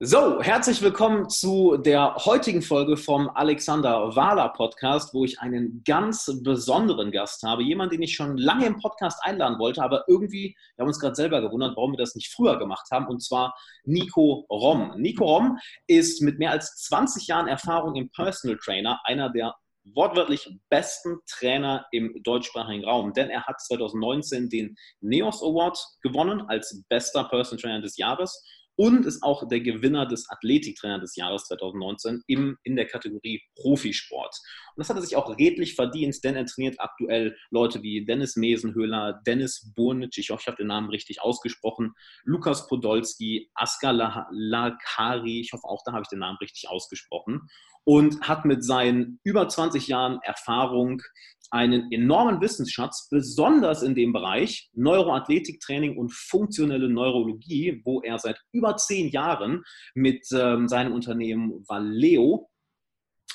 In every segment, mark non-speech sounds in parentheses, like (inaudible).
So, herzlich willkommen zu der heutigen Folge vom Alexander Wahler Podcast, wo ich einen ganz besonderen Gast habe. Jemand, den ich schon lange im Podcast einladen wollte, aber irgendwie, wir haben uns gerade selber gewundert, warum wir das nicht früher gemacht haben, und zwar Nico Rom. Nico Rom ist mit mehr als 20 Jahren Erfahrung im Personal Trainer einer der wortwörtlich besten Trainer im deutschsprachigen Raum, denn er hat 2019 den NEOS Award gewonnen als bester Personal Trainer des Jahres und ist auch der Gewinner des Athletiktrainer des Jahres 2019 im, in der Kategorie Profisport. Und das hat er sich auch redlich verdient, denn er trainiert aktuell Leute wie Dennis Mesenhöhler, Dennis Burnic, ich hoffe, ich habe den Namen richtig ausgesprochen, Lukas Podolski, Askar Lakari, ich hoffe auch, da habe ich den Namen richtig ausgesprochen und hat mit seinen über 20 Jahren Erfahrung einen enormen Wissensschatz, besonders in dem Bereich Neuroathletiktraining und funktionelle Neurologie, wo er seit über zehn Jahren mit ähm, seinem Unternehmen Valeo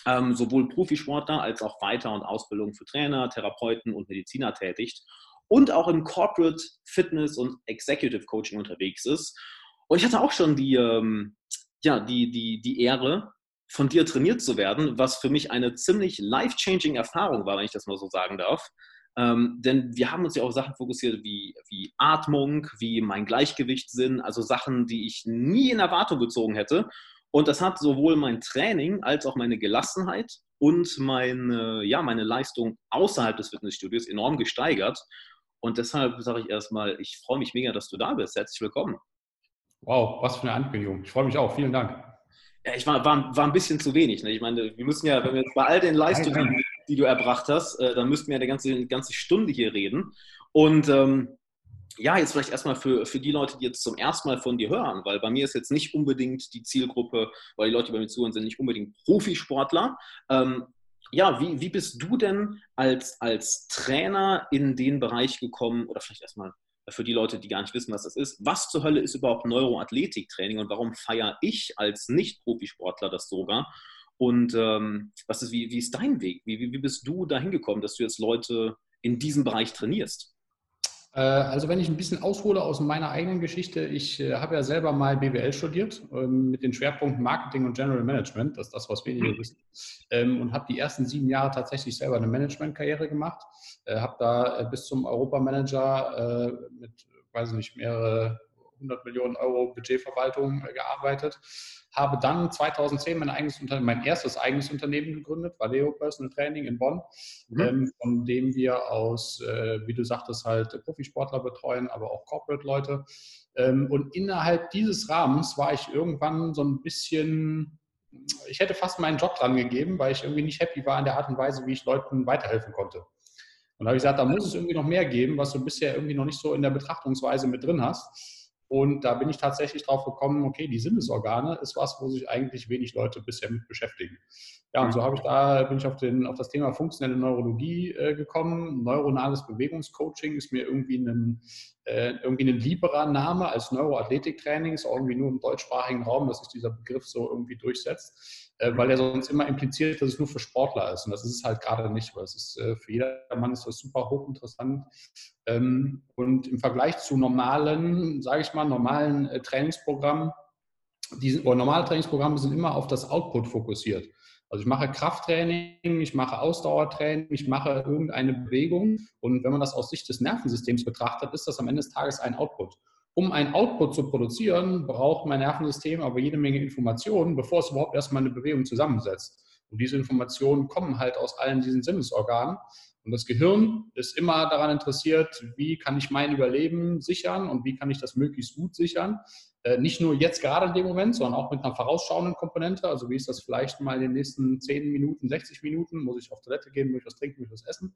ähm, sowohl Profisportler als auch Weiter- und Ausbildung für Trainer, Therapeuten und Mediziner tätigt und auch im Corporate Fitness und Executive Coaching unterwegs ist. Und ich hatte auch schon die, ähm, ja, die, die, die Ehre, von dir trainiert zu werden, was für mich eine ziemlich life-changing Erfahrung war, wenn ich das mal so sagen darf. Ähm, denn wir haben uns ja auf Sachen fokussiert wie, wie Atmung, wie mein Gleichgewichtssinn, also Sachen, die ich nie in Erwartung gezogen hätte. Und das hat sowohl mein Training als auch meine Gelassenheit und meine, ja, meine Leistung außerhalb des Fitnessstudios enorm gesteigert. Und deshalb sage ich erstmal, ich freue mich mega, dass du da bist. Herzlich willkommen. Wow, was für eine Ankündigung. Ich freue mich auch. Vielen Dank. Ja, ich war, war, war ein bisschen zu wenig. Ne? Ich meine, wir müssen ja, wenn wir jetzt bei all den Leistungen, die du erbracht hast, äh, dann müssten wir ja eine ganze, eine ganze Stunde hier reden. Und ähm, ja, jetzt vielleicht erstmal für, für die Leute, die jetzt zum ersten Mal von dir hören, weil bei mir ist jetzt nicht unbedingt die Zielgruppe, weil die Leute, die bei mir zuhören, sind nicht unbedingt Profisportler. Ähm, ja, wie, wie bist du denn als, als Trainer in den Bereich gekommen oder vielleicht erstmal für die Leute, die gar nicht wissen, was das ist, was zur Hölle ist überhaupt Neuroathletiktraining und warum feiere ich als Nicht-Profisportler das sogar? Und ähm, was ist, wie, wie ist dein Weg? Wie, wie, bist du dahin gekommen, dass du jetzt Leute in diesem Bereich trainierst? Äh, also wenn ich ein bisschen aushole aus meiner eigenen Geschichte, ich äh, habe ja selber mal BWL studiert ähm, mit den Schwerpunkten Marketing und General Management, das ist das, was wenige wissen, ähm, und habe die ersten sieben Jahre tatsächlich selber eine Managementkarriere gemacht, äh, habe da bis zum Europamanager mit, weiß ich nicht, mehrere 100 Millionen Euro Budgetverwaltung gearbeitet habe dann 2010 mein, eigenes mein erstes eigenes Unternehmen gegründet, Valeo Personal Training in Bonn, mhm. ähm, von dem wir aus, äh, wie du sagtest, halt Profisportler betreuen, aber auch Corporate-Leute. Ähm, und innerhalb dieses Rahmens war ich irgendwann so ein bisschen, ich hätte fast meinen Job dran gegeben, weil ich irgendwie nicht happy war an der Art und Weise, wie ich Leuten weiterhelfen konnte. Und da habe ich gesagt, da muss es irgendwie noch mehr geben, was du bisher irgendwie noch nicht so in der Betrachtungsweise mit drin hast. Und da bin ich tatsächlich drauf gekommen, okay, die Sinnesorgane ist was, wo sich eigentlich wenig Leute bisher mit beschäftigen. Ja, und so habe ich da, bin ich auf, den, auf das Thema funktionelle Neurologie äh, gekommen. Neuronales Bewegungscoaching ist mir irgendwie ein, äh, irgendwie ein lieberer Name als Neuroathletiktraining, ist auch irgendwie nur im deutschsprachigen Raum, dass sich dieser Begriff so irgendwie durchsetzt weil er sonst immer impliziert, dass es nur für Sportler ist. Und das ist es halt gerade nicht, weil es ist äh, für jedermann ist das super hochinteressant. Ähm, und im Vergleich zu normalen, sage ich mal, normalen äh, Trainingsprogrammen, die, oder normale Trainingsprogramme sind immer auf das Output fokussiert. Also ich mache Krafttraining, ich mache Ausdauertraining, ich mache irgendeine Bewegung. Und wenn man das aus Sicht des Nervensystems betrachtet, ist das am Ende des Tages ein Output. Um ein Output zu produzieren, braucht mein Nervensystem aber jede Menge Informationen, bevor es überhaupt erstmal eine Bewegung zusammensetzt. Und diese Informationen kommen halt aus allen diesen Sinnesorganen. Und das Gehirn ist immer daran interessiert, wie kann ich mein Überleben sichern und wie kann ich das möglichst gut sichern. Äh, nicht nur jetzt gerade in dem Moment, sondern auch mit einer vorausschauenden Komponente. Also wie ist das vielleicht mal in den nächsten 10 Minuten, 60 Minuten? Muss ich auf Toilette gehen, muss ich was trinken, muss ich was essen?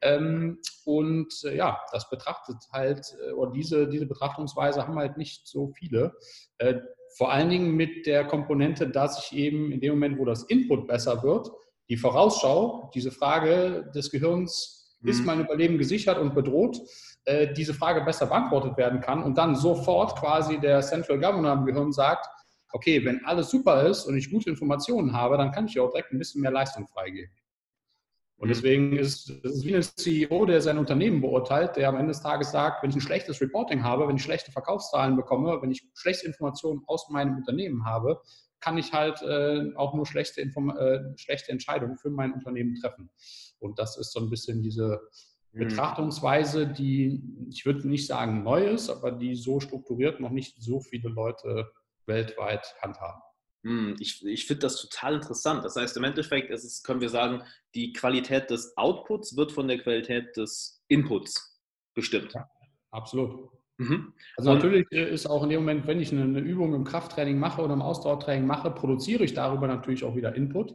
Ähm, und äh, ja, das betrachtet halt, äh, oder diese, diese Betrachtungsweise haben halt nicht so viele. Vor allen Dingen mit der Komponente, dass ich eben in dem Moment, wo das Input besser wird, die Vorausschau, diese Frage des Gehirns, mhm. ist mein Überleben gesichert und bedroht, äh, diese Frage besser beantwortet werden kann und dann sofort quasi der Central Governor im Gehirn sagt, okay, wenn alles super ist und ich gute Informationen habe, dann kann ich ja auch direkt ein bisschen mehr Leistung freigeben. Und mhm. deswegen ist es wie ein CEO, der sein Unternehmen beurteilt, der am Ende des Tages sagt, wenn ich ein schlechtes Reporting habe, wenn ich schlechte Verkaufszahlen bekomme, wenn ich schlechte Informationen aus meinem Unternehmen habe, kann ich halt äh, auch nur schlechte, Inform äh, schlechte Entscheidungen für mein Unternehmen treffen. Und das ist so ein bisschen diese mhm. Betrachtungsweise, die, ich würde nicht sagen neu ist, aber die so strukturiert noch nicht so viele Leute weltweit handhaben. Hm, ich, ich finde das total interessant. Das heißt, im Endeffekt ist es, können wir sagen, die Qualität des Outputs wird von der Qualität des Inputs bestimmt. Ja, absolut. Mhm. Also natürlich ist auch in dem Moment, wenn ich eine Übung im Krafttraining mache oder im Ausdauertraining mache, produziere ich darüber natürlich auch wieder Input.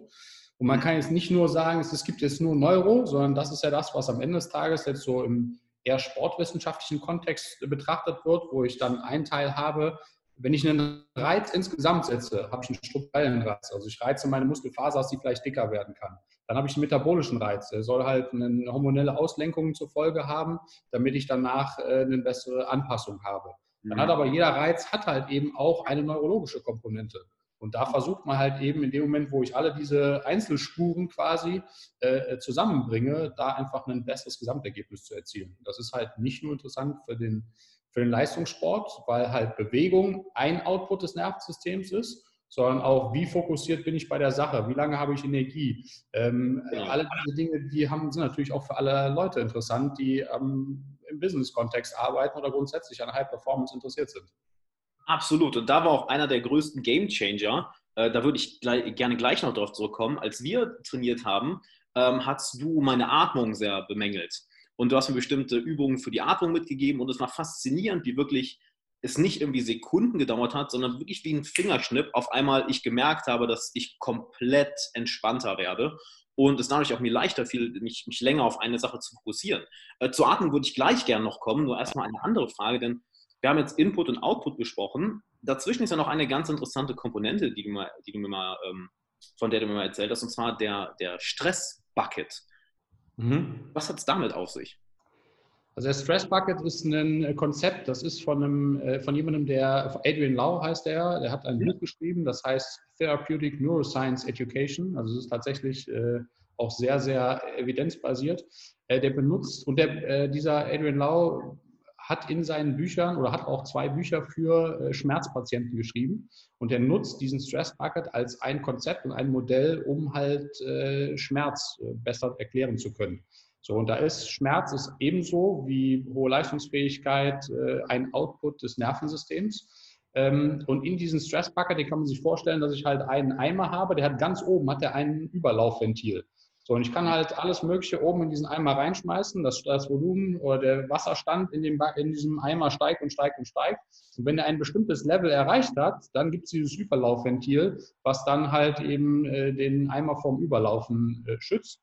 Und man mhm. kann jetzt nicht nur sagen, es gibt jetzt nur Neuro, sondern das ist ja das, was am Ende des Tages jetzt so im eher sportwissenschaftlichen Kontext betrachtet wird, wo ich dann einen Teil habe, wenn ich einen Reiz insgesamt setze, habe ich einen strukturellen Reiz. Also ich reize meine Muskelfaser, dass sie vielleicht dicker werden kann. Dann habe ich einen metabolischen Reiz. Der soll halt eine hormonelle Auslenkung zur Folge haben, damit ich danach äh, eine bessere Anpassung habe. Dann hat mhm. aber jeder Reiz hat halt eben auch eine neurologische Komponente. Und da versucht man halt eben in dem Moment, wo ich alle diese Einzelspuren quasi äh, zusammenbringe, da einfach ein besseres Gesamtergebnis zu erzielen. Das ist halt nicht nur interessant für den für den Leistungssport, weil halt Bewegung ein Output des Nervensystems ist, sondern auch, wie fokussiert bin ich bei der Sache, wie lange habe ich Energie. Ähm, ja. Alle diese Dinge, die haben, sind natürlich auch für alle Leute interessant, die ähm, im Business-Kontext arbeiten oder grundsätzlich an High Performance interessiert sind. Absolut. Und da war auch einer der größten Game Changer. Äh, da würde ich gleich, gerne gleich noch darauf zurückkommen. Als wir trainiert haben, ähm, hast du meine Atmung sehr bemängelt. Und du hast mir bestimmte Übungen für die Atmung mitgegeben und es war faszinierend, wie wirklich es nicht irgendwie Sekunden gedauert hat, sondern wirklich wie ein Fingerschnipp auf einmal ich gemerkt habe, dass ich komplett entspannter werde und es dadurch auch mir leichter fiel, mich, mich länger auf eine Sache zu fokussieren. Äh, zur Atmung würde ich gleich gerne noch kommen, nur erstmal eine andere Frage, denn wir haben jetzt Input und Output besprochen. Dazwischen ist ja noch eine ganz interessante Komponente, die du, mal, die du mir mal, ähm, von der du mir mal erzählt hast, und zwar der, der Stress-Bucket. Mhm. Was hat es damit auf sich? Also der Stress Bucket ist ein äh, Konzept, das ist von, einem, äh, von jemandem, der, Adrian Lau heißt der, der hat ein Buch geschrieben, das heißt Therapeutic Neuroscience Education. Also es ist tatsächlich äh, auch sehr, sehr evidenzbasiert. der benutzt, und der, dieser Adrian Lau hat in seinen Büchern oder hat auch zwei Bücher für Schmerzpatienten geschrieben. Und er nutzt diesen Stress Bucket als ein Konzept und ein Modell, um halt Schmerz besser erklären zu können. So, und da ist Schmerz ist ebenso wie hohe Leistungsfähigkeit ein Output des Nervensystems. Ähm, und in diesen Stress Bucket, den kann man sich vorstellen, dass ich halt einen Eimer habe, der hat ganz oben hat der ein Überlaufventil. So, und ich kann halt alles Mögliche oben in diesen Eimer reinschmeißen, dass das Volumen oder der Wasserstand in, dem, in diesem Eimer steigt und steigt und steigt. Und wenn er ein bestimmtes Level erreicht hat, dann gibt es dieses Überlaufventil, was dann halt eben äh, den Eimer vom Überlaufen äh, schützt.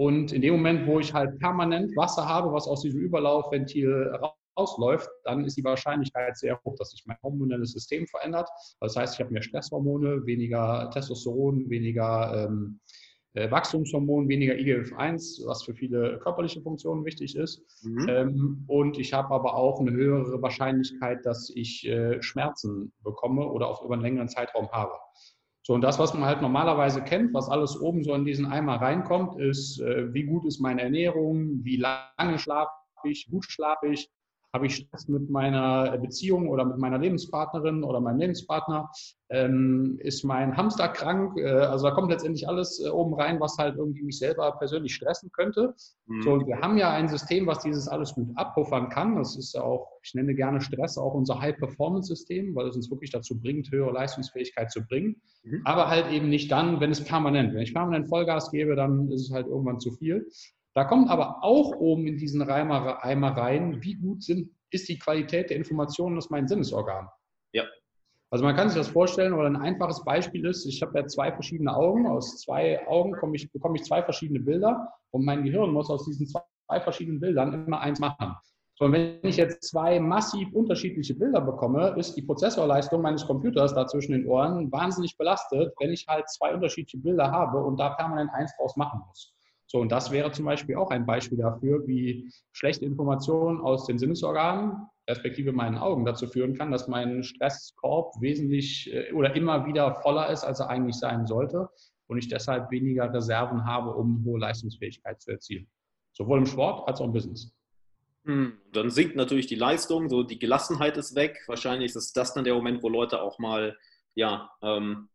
Und in dem Moment, wo ich halt permanent Wasser habe, was aus diesem Überlaufventil rausläuft, dann ist die Wahrscheinlichkeit sehr hoch, dass sich mein hormonelles System verändert. Das heißt, ich habe mehr Stresshormone, weniger Testosteron, weniger ähm, äh, Wachstumshormon, weniger IGF-1, was für viele körperliche Funktionen wichtig ist. Mhm. Ähm, und ich habe aber auch eine höhere Wahrscheinlichkeit, dass ich äh, Schmerzen bekomme oder auf über einen längeren Zeitraum habe. So, und das, was man halt normalerweise kennt, was alles oben so in diesen Eimer reinkommt, ist, äh, wie gut ist meine Ernährung, wie lange schlafe ich, gut schlafe ich, habe ich Stress mit meiner Beziehung oder mit meiner Lebenspartnerin oder meinem Lebenspartner? Ähm, ist mein Hamster krank? Äh, also da kommt letztendlich alles äh, oben rein, was halt irgendwie mich selber persönlich stressen könnte. Mhm. So, und wir haben ja ein System, was dieses alles gut abpuffern kann. Das ist ja auch, ich nenne gerne Stress auch unser High-Performance-System, weil es uns wirklich dazu bringt, höhere Leistungsfähigkeit zu bringen. Mhm. Aber halt eben nicht dann, wenn es permanent. Wenn ich permanent Vollgas gebe, dann ist es halt irgendwann zu viel. Da kommt aber auch oben in diesen Eimer rein, wie gut sind, ist die Qualität der Informationen aus meinen Sinnesorganen. Ja. Also man kann sich das vorstellen, oder ein einfaches Beispiel ist, ich habe ja zwei verschiedene Augen, aus zwei Augen ich, bekomme ich zwei verschiedene Bilder und mein Gehirn muss aus diesen zwei verschiedenen Bildern immer eins machen. Und wenn ich jetzt zwei massiv unterschiedliche Bilder bekomme, ist die Prozessorleistung meines Computers da zwischen den Ohren wahnsinnig belastet, wenn ich halt zwei unterschiedliche Bilder habe und da permanent eins draus machen muss. So, und das wäre zum Beispiel auch ein Beispiel dafür, wie schlechte Informationen aus den Sinnesorganen, respektive meinen Augen, dazu führen kann, dass mein Stresskorb wesentlich äh, oder immer wieder voller ist, als er eigentlich sein sollte. und ich deshalb weniger Reserven habe, um hohe Leistungsfähigkeit zu erzielen. Sowohl im Sport als auch im Business. Hm, dann sinkt natürlich die Leistung, so die Gelassenheit ist weg. Wahrscheinlich ist das dann der Moment, wo Leute auch mal ja, ähm,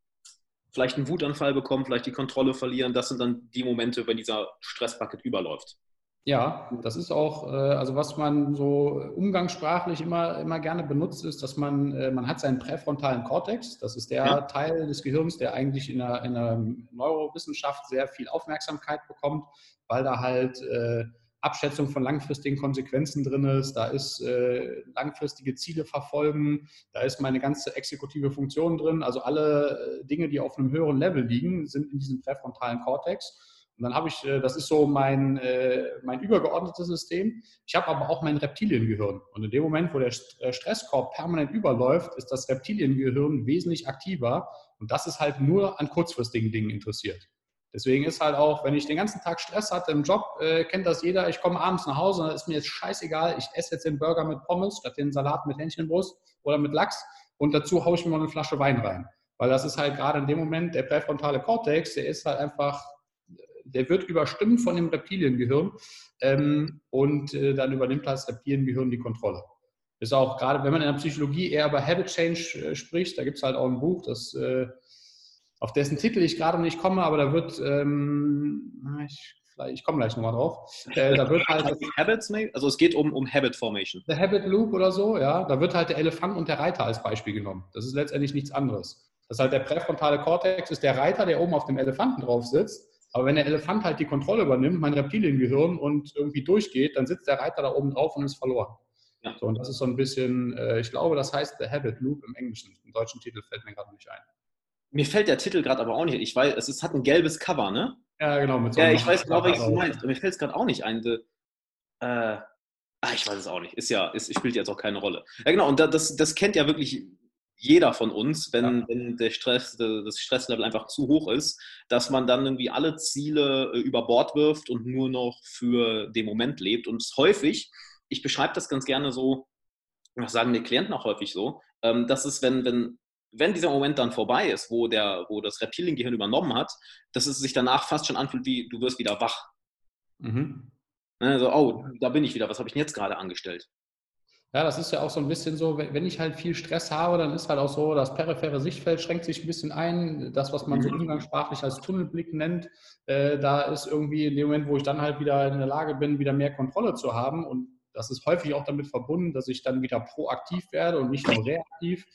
vielleicht einen Wutanfall bekommen, vielleicht die Kontrolle verlieren. Das sind dann die Momente, wenn dieser Stressbucket überläuft. Ja, das ist auch, äh, also was man so umgangssprachlich immer, immer gerne benutzt, ist, dass man, äh, man hat seinen präfrontalen Kortex. Das ist der ja. Teil des Gehirns, der eigentlich in der, in der Neurowissenschaft sehr viel Aufmerksamkeit bekommt, weil da halt äh, Abschätzung von langfristigen Konsequenzen drin ist, da ist äh, langfristige Ziele verfolgen, da ist meine ganze exekutive Funktion drin. Also alle äh, Dinge, die auf einem höheren Level liegen, sind in diesem präfrontalen Kortex. Und dann habe ich, äh, das ist so mein, äh, mein übergeordnetes System. Ich habe aber auch mein Reptiliengehirn. Und in dem Moment, wo der Stresskorb permanent überläuft, ist das Reptiliengehirn wesentlich aktiver. Und das ist halt nur an kurzfristigen Dingen interessiert. Deswegen ist halt auch, wenn ich den ganzen Tag Stress hatte im Job, äh, kennt das jeder, ich komme abends nach Hause, dann ist mir jetzt scheißegal, ich esse jetzt den Burger mit Pommes statt den Salat mit Hähnchenbrust oder mit Lachs und dazu haue ich mir noch eine Flasche Wein rein. Weil das ist halt gerade in dem Moment der präfrontale Kortex, der ist halt einfach, der wird überstimmt von dem Reptiliengehirn ähm, und äh, dann übernimmt das Reptiliengehirn die Kontrolle. Ist auch gerade, wenn man in der Psychologie eher über Habit Change äh, spricht, da gibt es halt auch ein Buch, das äh, auf dessen Titel ich gerade nicht komme, aber da wird, ähm, ich, ich komme gleich nochmal drauf. Äh, da wird halt. (laughs) Habits, also es geht um, um Habit Formation. The Habit Loop oder so, ja. Da wird halt der Elefant und der Reiter als Beispiel genommen. Das ist letztendlich nichts anderes. Das ist halt der präfrontale Kortex ist der Reiter, der oben auf dem Elefanten drauf sitzt. Aber wenn der Elefant halt die Kontrolle übernimmt, mein Reptiliengehirn und irgendwie durchgeht, dann sitzt der Reiter da oben drauf und ist verloren. Ja. So, und das ist so ein bisschen, äh, ich glaube, das heißt The Habit Loop im Englischen. Im deutschen Titel fällt mir gerade nicht ein. Mir fällt der Titel gerade aber auch nicht. Ich weiß, es ist, hat ein gelbes Cover, ne? Ja, genau. Mit so ja, ich weiß genau, welches du meinst. Mir fällt es gerade auch nicht ein. De, äh, ah, ich weiß es auch nicht. Ist ja, ist, spielt jetzt auch keine Rolle. Ja, genau. Und das, das kennt ja wirklich jeder von uns, wenn, ja. wenn der Stress, das Stresslevel einfach zu hoch ist, dass man dann irgendwie alle Ziele äh, über Bord wirft und nur noch für den Moment lebt. Und häufig, ich beschreibe das ganz gerne so, das sagen die Klienten auch häufig so, ähm, dass es, wenn, wenn wenn dieser Moment dann vorbei ist, wo, der, wo das Reptiliengehirn übernommen hat, dass es sich danach fast schon anfühlt, wie du wirst wieder wach. Mhm. Also, oh, da bin ich wieder, was habe ich denn jetzt gerade angestellt? Ja, das ist ja auch so ein bisschen so, wenn ich halt viel Stress habe, dann ist halt auch so, das periphere Sichtfeld schränkt sich ein bisschen ein. Das, was man so mhm. umgangssprachlich als Tunnelblick nennt, äh, da ist irgendwie in dem Moment, wo ich dann halt wieder in der Lage bin, wieder mehr Kontrolle zu haben. Und das ist häufig auch damit verbunden, dass ich dann wieder proaktiv werde und nicht nur reaktiv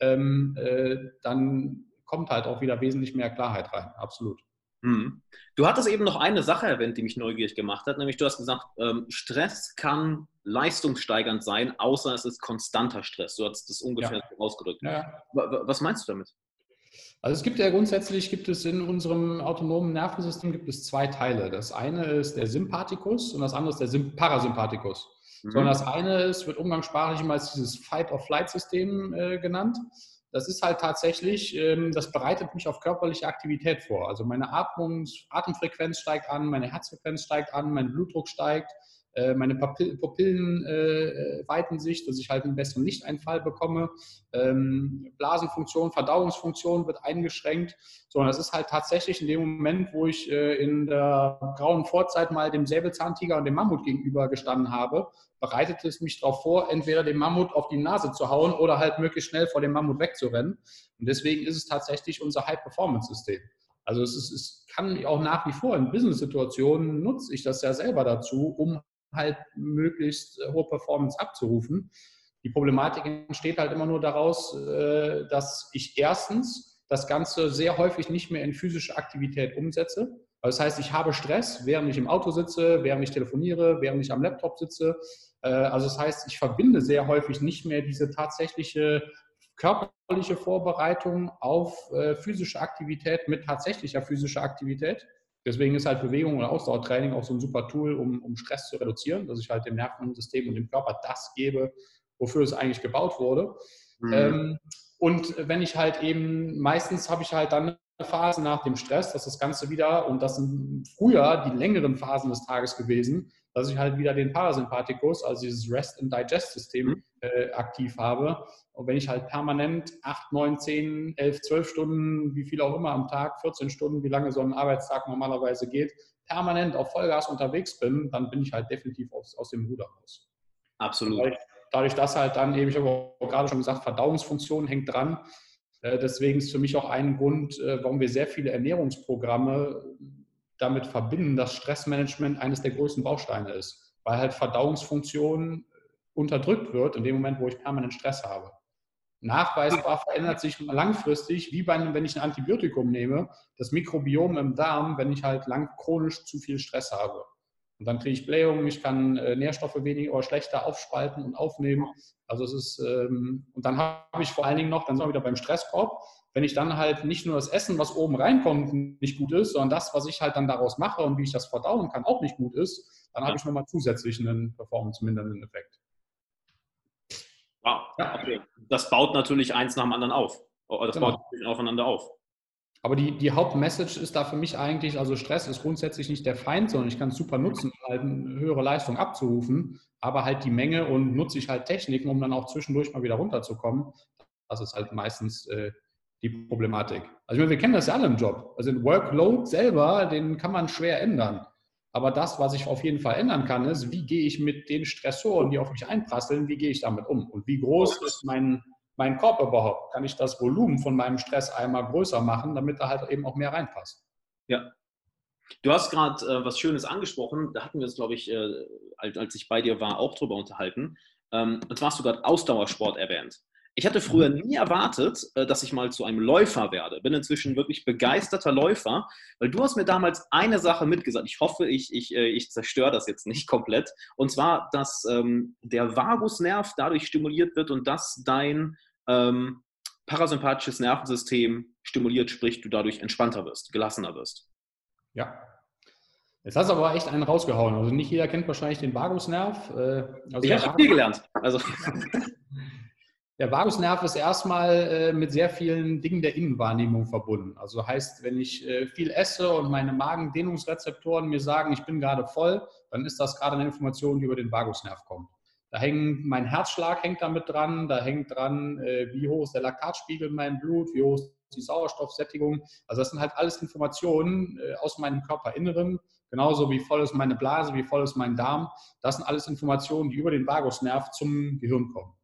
ähm, äh, dann kommt halt auch wieder wesentlich mehr Klarheit rein. Absolut. Mhm. Du hattest eben noch eine Sache erwähnt, die mich neugierig gemacht hat, nämlich du hast gesagt, ähm, Stress kann leistungssteigernd sein, außer es ist konstanter Stress. Du hast das ungefähr ja. ausgedrückt. Ja. Was meinst du damit? Also es gibt ja grundsätzlich, gibt es in unserem autonomen Nervensystem gibt es zwei Teile. Das eine ist der Sympathikus und das andere ist der Parasympathikus. Mhm. Sondern das eine ist, wird umgangssprachlich immer als dieses Fight-of-Flight-System äh, genannt. Das ist halt tatsächlich, ähm, das bereitet mich auf körperliche Aktivität vor. Also meine Atmungs Atemfrequenz steigt an, meine Herzfrequenz steigt an, mein Blutdruck steigt, meine Pupillen äh, weiten sich, dass ich halt einen besseren Lichteinfall bekomme. Ähm, Blasenfunktion, Verdauungsfunktion wird eingeschränkt. Sondern das ist halt tatsächlich in dem Moment, wo ich äh, in der grauen Vorzeit mal dem Säbelzahntiger und dem Mammut gegenüber gestanden habe, bereitet es mich darauf vor, entweder dem Mammut auf die Nase zu hauen oder halt möglichst schnell vor dem Mammut wegzurennen. Und deswegen ist es tatsächlich unser High-Performance-System. Also es, ist, es kann auch nach wie vor in Business-Situationen nutze ich das ja selber dazu, um halt möglichst äh, hohe Performance abzurufen. Die Problematik entsteht halt immer nur daraus, äh, dass ich erstens das Ganze sehr häufig nicht mehr in physische Aktivität umsetze. Also das heißt, ich habe Stress, während ich im Auto sitze, während ich telefoniere, während ich am Laptop sitze. Äh, also das heißt, ich verbinde sehr häufig nicht mehr diese tatsächliche körperliche Vorbereitung auf physische Aktivität mit tatsächlicher physischer Aktivität. Deswegen ist halt Bewegung und Ausdauertraining auch so ein super Tool, um, um Stress zu reduzieren, dass ich halt dem Nervensystem und dem Körper das gebe, wofür es eigentlich gebaut wurde. Mhm. Ähm, und wenn ich halt eben, meistens habe ich halt dann eine Phase nach dem Stress, dass das Ganze wieder, und das sind früher die längeren Phasen des Tages gewesen, dass ich halt wieder den Parasympathikus, also dieses Rest and Digest System mhm. äh, aktiv habe. Und wenn ich halt permanent 8, 9, 10, 11, 12 Stunden, wie viel auch immer am Tag, 14 Stunden, wie lange so ein Arbeitstag normalerweise geht, permanent auf Vollgas unterwegs bin, dann bin ich halt definitiv aus, aus dem Ruder raus. Absolut. Dadurch, dadurch, dass halt dann eben, ich habe auch gerade schon gesagt, Verdauungsfunktion hängt dran. Äh, deswegen ist für mich auch ein Grund, äh, warum wir sehr viele Ernährungsprogramme damit verbinden, dass Stressmanagement eines der größten Bausteine ist, weil halt Verdauungsfunktion unterdrückt wird in dem Moment, wo ich permanent Stress habe. Nachweisbar verändert sich langfristig, wie bei, wenn ich ein Antibiotikum nehme, das Mikrobiom im Darm, wenn ich halt lang chronisch zu viel Stress habe. Und dann kriege ich Blähungen, ich kann äh, Nährstoffe weniger oder schlechter aufspalten und aufnehmen. Also es ist, ähm, und dann habe ich vor allen Dingen noch, dann sind wir wieder beim Stresskorb, wenn ich dann halt nicht nur das Essen, was oben reinkommt, nicht gut ist, sondern das, was ich halt dann daraus mache und wie ich das verdauen kann, auch nicht gut ist, dann habe ich nochmal zusätzlich einen performance-mindernden Effekt. Wow, ja. okay. Das baut natürlich eins nach dem anderen auf. Oh, das genau. baut natürlich aufeinander auf. Aber die, die Hauptmessage ist da für mich eigentlich, also Stress ist grundsätzlich nicht der Feind, sondern ich kann es super nutzen, halt eine höhere Leistung abzurufen, aber halt die Menge und nutze ich halt Techniken, um dann auch zwischendurch mal wieder runterzukommen. Das ist halt meistens äh, die Problematik. Also ich meine, wir kennen das ja alle im Job. Also den Workload selber, den kann man schwer ändern. Aber das, was ich auf jeden Fall ändern kann, ist, wie gehe ich mit den Stressoren, die auf mich einprasseln, wie gehe ich damit um? Und wie groß ist mein, mein Korb überhaupt? Kann ich das Volumen von meinem Stress einmal größer machen, damit da halt eben auch mehr reinpasst? Ja. Du hast gerade äh, was Schönes angesprochen. Da hatten wir es, glaube ich, äh, als, ich bei dir war, auch drüber unterhalten. Ähm, und zwar hast du gerade Ausdauersport erwähnt. Ich hatte früher mhm. nie erwartet, äh, dass ich mal zu einem Läufer werde. Bin inzwischen wirklich begeisterter Läufer, weil du hast mir damals eine Sache mitgesagt. Ich hoffe, ich, ich, äh, ich zerstöre das jetzt nicht komplett. Und zwar, dass ähm, der Vagusnerv dadurch stimuliert wird und dass dein ähm, parasympathisches Nervensystem stimuliert, sprich, du dadurch entspannter wirst, gelassener wirst. Ja. Jetzt hast du aber echt einen rausgehauen. Also nicht jeder kennt wahrscheinlich den Vagusnerv. Äh, also ich habe viel gelernt. Also. (laughs) Der Vagusnerv ist erstmal äh, mit sehr vielen Dingen der Innenwahrnehmung verbunden. Also heißt, wenn ich äh, viel esse und meine Magendehnungsrezeptoren mir sagen, ich bin gerade voll, dann ist das gerade eine Information, die über den Vagusnerv kommt. Da hängt mein Herzschlag hängt damit dran, da hängt dran, äh, wie hoch ist der Laktatspiegel in meinem Blut, wie hoch ist die Sauerstoffsättigung. Also das sind halt alles Informationen aus meinem Körperinneren, genauso wie voll ist meine Blase, wie voll ist mein Darm. Das sind alles Informationen, die über den Vagusnerv zum Gehirn kommen.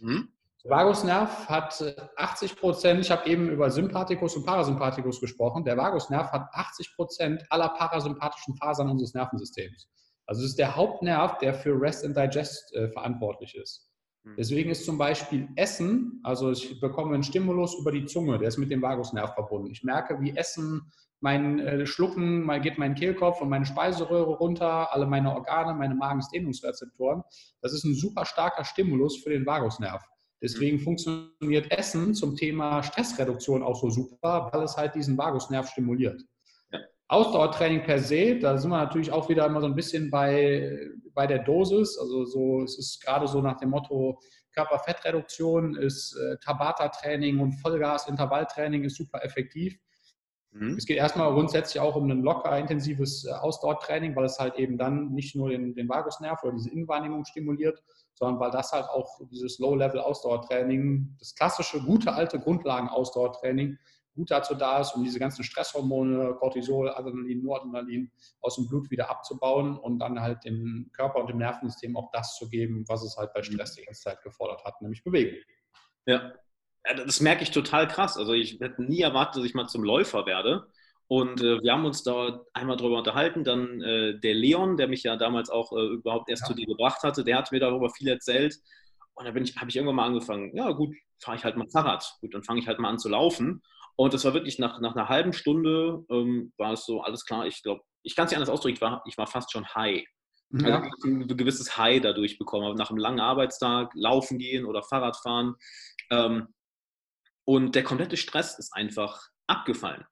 Mhm. Der Vagusnerv hat 80 äh, Prozent, ich habe eben über Sympathikus und Parasympathikus gesprochen, der Vagusnerv hat 80 Prozent aller parasympathischen Fasern unseres Nervensystems. Also es ist der Hauptnerv, der für Rest and Digest äh, verantwortlich ist. Hm. Deswegen ist zum Beispiel Essen, also ich bekomme einen Stimulus über die Zunge, der ist mit dem Vagusnerv verbunden. Ich merke, wie Essen mein äh, Schlucken, mal geht mein Kehlkopf und meine Speiseröhre runter, alle meine Organe, meine Magendehnungsrezeptoren. Das ist ein super starker Stimulus für den Vagusnerv. Deswegen funktioniert Essen zum Thema Stressreduktion auch so super, weil es halt diesen Vagusnerv stimuliert. Ja. Ausdauertraining per se, da sind wir natürlich auch wieder immer so ein bisschen bei, bei der Dosis. Also so, es ist gerade so nach dem Motto, Körperfettreduktion ist äh, Tabata-Training und Vollgas-Intervalltraining ist super effektiv. Mhm. Es geht erstmal grundsätzlich auch um ein locker intensives äh, Ausdauertraining, weil es halt eben dann nicht nur den, den Vagusnerv oder diese Innenwahrnehmung stimuliert, sondern weil das halt auch dieses Low-Level-Ausdauertraining, das klassische, gute alte Grundlagen-Ausdauertraining, gut dazu da ist, um diese ganzen Stresshormone, Cortisol, Adrenalin, Noradrenalin aus dem Blut wieder abzubauen und dann halt dem Körper und dem Nervensystem auch das zu geben, was es halt bei Stress die ganze Zeit gefordert hat, nämlich Bewegung. Ja, das merke ich total krass. Also ich hätte nie erwartet, dass ich mal zum Läufer werde. Und äh, wir haben uns da einmal drüber unterhalten. Dann äh, der Leon, der mich ja damals auch äh, überhaupt erst ja. zu dir gebracht hatte, der hat mir darüber viel erzählt. Und da habe ich irgendwann mal angefangen, ja gut, fahre ich halt mal Fahrrad. Gut, dann fange ich halt mal an zu laufen. Und das war wirklich nach, nach einer halben Stunde, ähm, war es so, alles klar, ich glaube, ich kann es nicht anders ausdrücken, ich war, ich war fast schon high. Ja. Also ein gewisses High dadurch bekommen. Nach einem langen Arbeitstag laufen gehen oder Fahrrad fahren. Ähm, und der komplette Stress ist einfach abgefallen.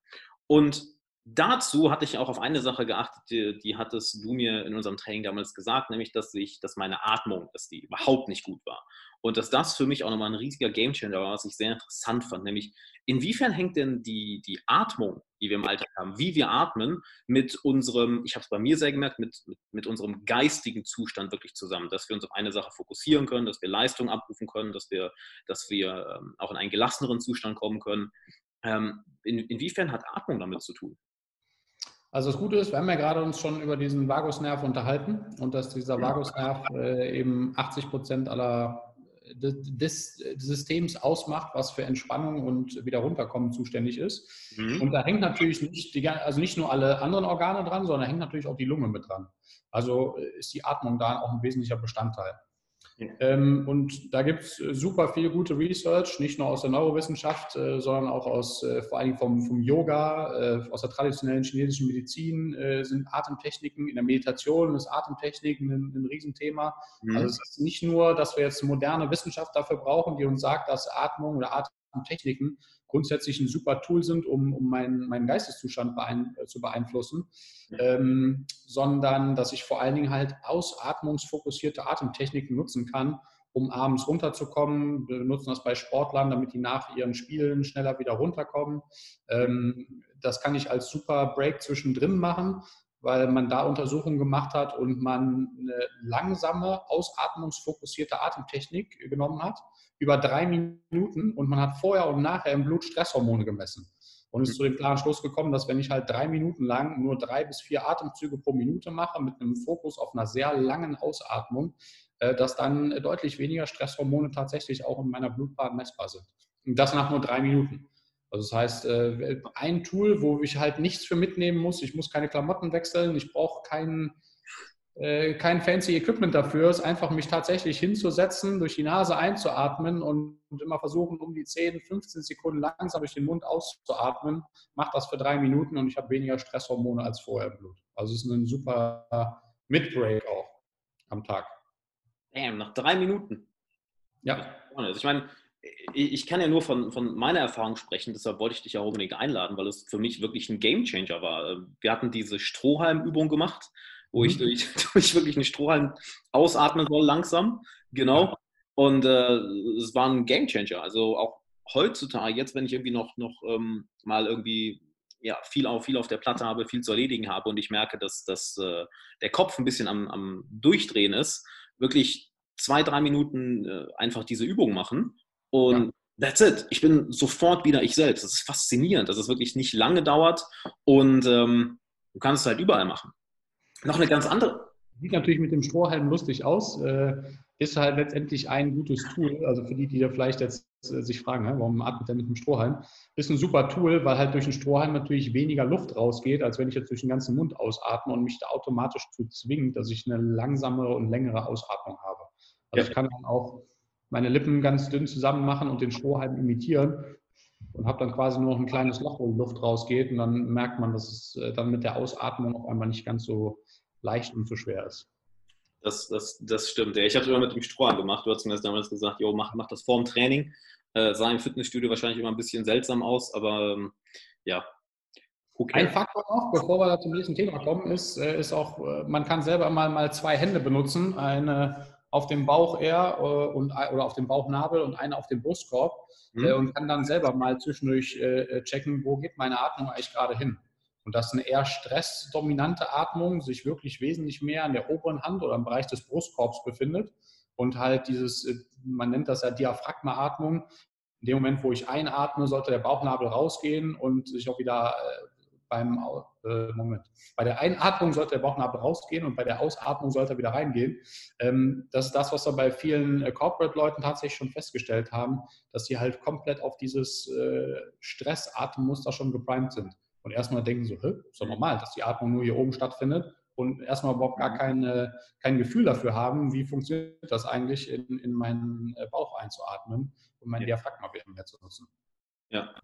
Und dazu hatte ich auch auf eine Sache geachtet, die, die, hattest du mir in unserem Training damals gesagt, nämlich, dass ich, dass meine Atmung, dass die überhaupt nicht gut war. Und dass das für mich auch nochmal ein riesiger Gamechanger war, was ich sehr interessant fand, nämlich inwiefern hängt denn die, die Atmung, die wir im Alltag haben, wie wir atmen, mit unserem, ich habe es bei mir sehr gemerkt, mit, mit, mit, unserem geistigen Zustand wirklich zusammen, dass wir uns auf eine Sache fokussieren können, dass wir Leistung abrufen können, dass wir, dass wir ähm, auch in einen gelasseneren Zustand kommen können. Ähm, in, inwiefern hat Atmung damit zu tun? Also das Gute ist, wir haben ja gerade uns schon über diesen Vagusnerv unterhalten und dass dieser Vagusnerv äh, eben 80 Prozent aller des, Systems ausmacht, was für Entspannung und wieder runterkommen zuständig ist. Mhm. Und da hängt natürlich nicht, die, also nicht nur alle anderen Organe dran, sondern hängt natürlich auch die Lunge mit dran. Also äh, ist die Atmung da auch ein wesentlicher Bestandteil. Ähm, und da gibt es äh, super viel gute Research, nicht nur aus der Neurowissenschaft, äh, sondern auch aus äh, vor allem vom, vom Yoga, äh, aus der traditionellen chinesischen Medizin äh, sind Atemtechniken, in der Meditation ist Atemtechniken ein, ein Riesenthema. Mhm. Also es ist nicht nur, dass wir jetzt moderne Wissenschaft dafür brauchen, die uns sagt, dass Atmung oder Atemtechniken grundsätzlich ein super Tool sind, um, um meinen, meinen Geisteszustand beein, äh, zu beeinflussen, ähm, sondern dass ich vor allen Dingen halt ausatmungsfokussierte Atemtechniken nutzen kann, um abends runterzukommen. Wir nutzen das bei Sportlern, damit die nach ihren Spielen schneller wieder runterkommen. Ähm, das kann ich als super Break zwischendrin machen, weil man da Untersuchungen gemacht hat und man eine langsame, ausatmungsfokussierte Atemtechnik genommen hat über drei Minuten und man hat vorher und nachher im Blut Stresshormone gemessen. Und ist mhm. zu dem klaren Schluss gekommen, dass wenn ich halt drei Minuten lang nur drei bis vier Atemzüge pro Minute mache, mit einem Fokus auf einer sehr langen Ausatmung, äh, dass dann deutlich weniger Stresshormone tatsächlich auch in meiner Blutbahn messbar sind. Und das nach nur drei Minuten. Also das heißt, äh, ein Tool, wo ich halt nichts für mitnehmen muss, ich muss keine Klamotten wechseln, ich brauche keinen äh, kein fancy Equipment dafür, ist einfach mich tatsächlich hinzusetzen, durch die Nase einzuatmen und, immer versuchen, um die 10, 15 Sekunden langsam durch den Mund auszuatmen. Macht das für drei Minuten und ich habe weniger Stresshormone als vorher im Blut. Also es ist ein super Midbreak auch am Tag. Damn, nach drei Minuten. Ja. Also ich meine, ich kann ja nur von, von meiner Erfahrung sprechen, deshalb wollte ich dich auch unbedingt einladen, weil es für mich wirklich ein Gamechanger war. Wir hatten diese Strohhalmübung gemacht wo ich mhm. durch, (laughs) durch wirklich einen Strohhalm ausatmen soll, langsam. Genau. Und äh, es war ein Gamechanger. Also auch heutzutage, jetzt, wenn ich irgendwie noch, noch ähm, mal irgendwie ja, viel, auf, viel auf der Platte habe, viel zu erledigen habe und ich merke, dass, dass äh, der Kopf ein bisschen am, am Durchdrehen ist, wirklich zwei, drei Minuten äh, einfach diese Übung machen und ja. that's it. Ich bin sofort wieder ich selbst. Das ist faszinierend, dass es wirklich nicht lange dauert und ähm, du kannst es halt überall machen. Noch eine ganz andere. Sieht natürlich mit dem Strohhalm lustig aus, äh, ist halt letztendlich ein gutes Tool. Also für die, die da vielleicht jetzt äh, sich fragen, warum atmet er mit dem Strohhalm? Ist ein super Tool, weil halt durch den Strohhalm natürlich weniger Luft rausgeht, als wenn ich jetzt durch den ganzen Mund ausatme und mich da automatisch zu zwingt, dass ich eine langsamere und längere Ausatmung habe. Also ja. ich kann dann auch meine Lippen ganz dünn zusammen machen und den Strohhalm imitieren und habe dann quasi nur noch ein kleines Loch, wo Luft rausgeht und dann merkt man, dass es äh, dann mit der Ausatmung auf einmal nicht ganz so leicht und so schwer ist. Das, das, das stimmt. Ja. Ich habe es immer mit dem Strohhalm gemacht. Du hast mir damals gesagt, jo, mach, mach das vor dem Training. Äh, sah im Fitnessstudio wahrscheinlich immer ein bisschen seltsam aus, aber ähm, ja. Okay. Ein Faktor noch, bevor wir zum nächsten Thema kommen, ist, äh, ist auch, äh, man kann selber mal, mal zwei Hände benutzen. Eine auf dem Bauch eher äh, und, oder auf dem Bauchnabel und eine auf dem Brustkorb mhm. und kann dann selber mal zwischendurch checken, wo geht meine Atmung eigentlich gerade hin. Und dass eine eher stressdominante Atmung sich wirklich wesentlich mehr an der oberen Hand oder im Bereich des Brustkorbs befindet. Und halt dieses, äh, man nennt das ja Diaphragmaatmung. In dem Moment, wo ich einatme, sollte der Bauchnabel rausgehen und sich auch wieder äh, beim äh, Moment. Bei der Einatmung sollte der Bauchnabel rausgehen und bei der Ausatmung sollte er wieder reingehen. Ähm, das ist das, was wir bei vielen äh, Corporate-Leuten tatsächlich schon festgestellt haben, dass sie halt komplett auf dieses äh, Stressatemmuster schon geprimed sind und erstmal denken so, ist doch normal, dass die Atmung nur hier oben stattfindet und erstmal überhaupt gar keine, kein Gefühl dafür haben, wie funktioniert das eigentlich, in, in meinen äh, Bauch einzuatmen und mein ja. Diaphragma wieder mehr zu nutzen. Ja.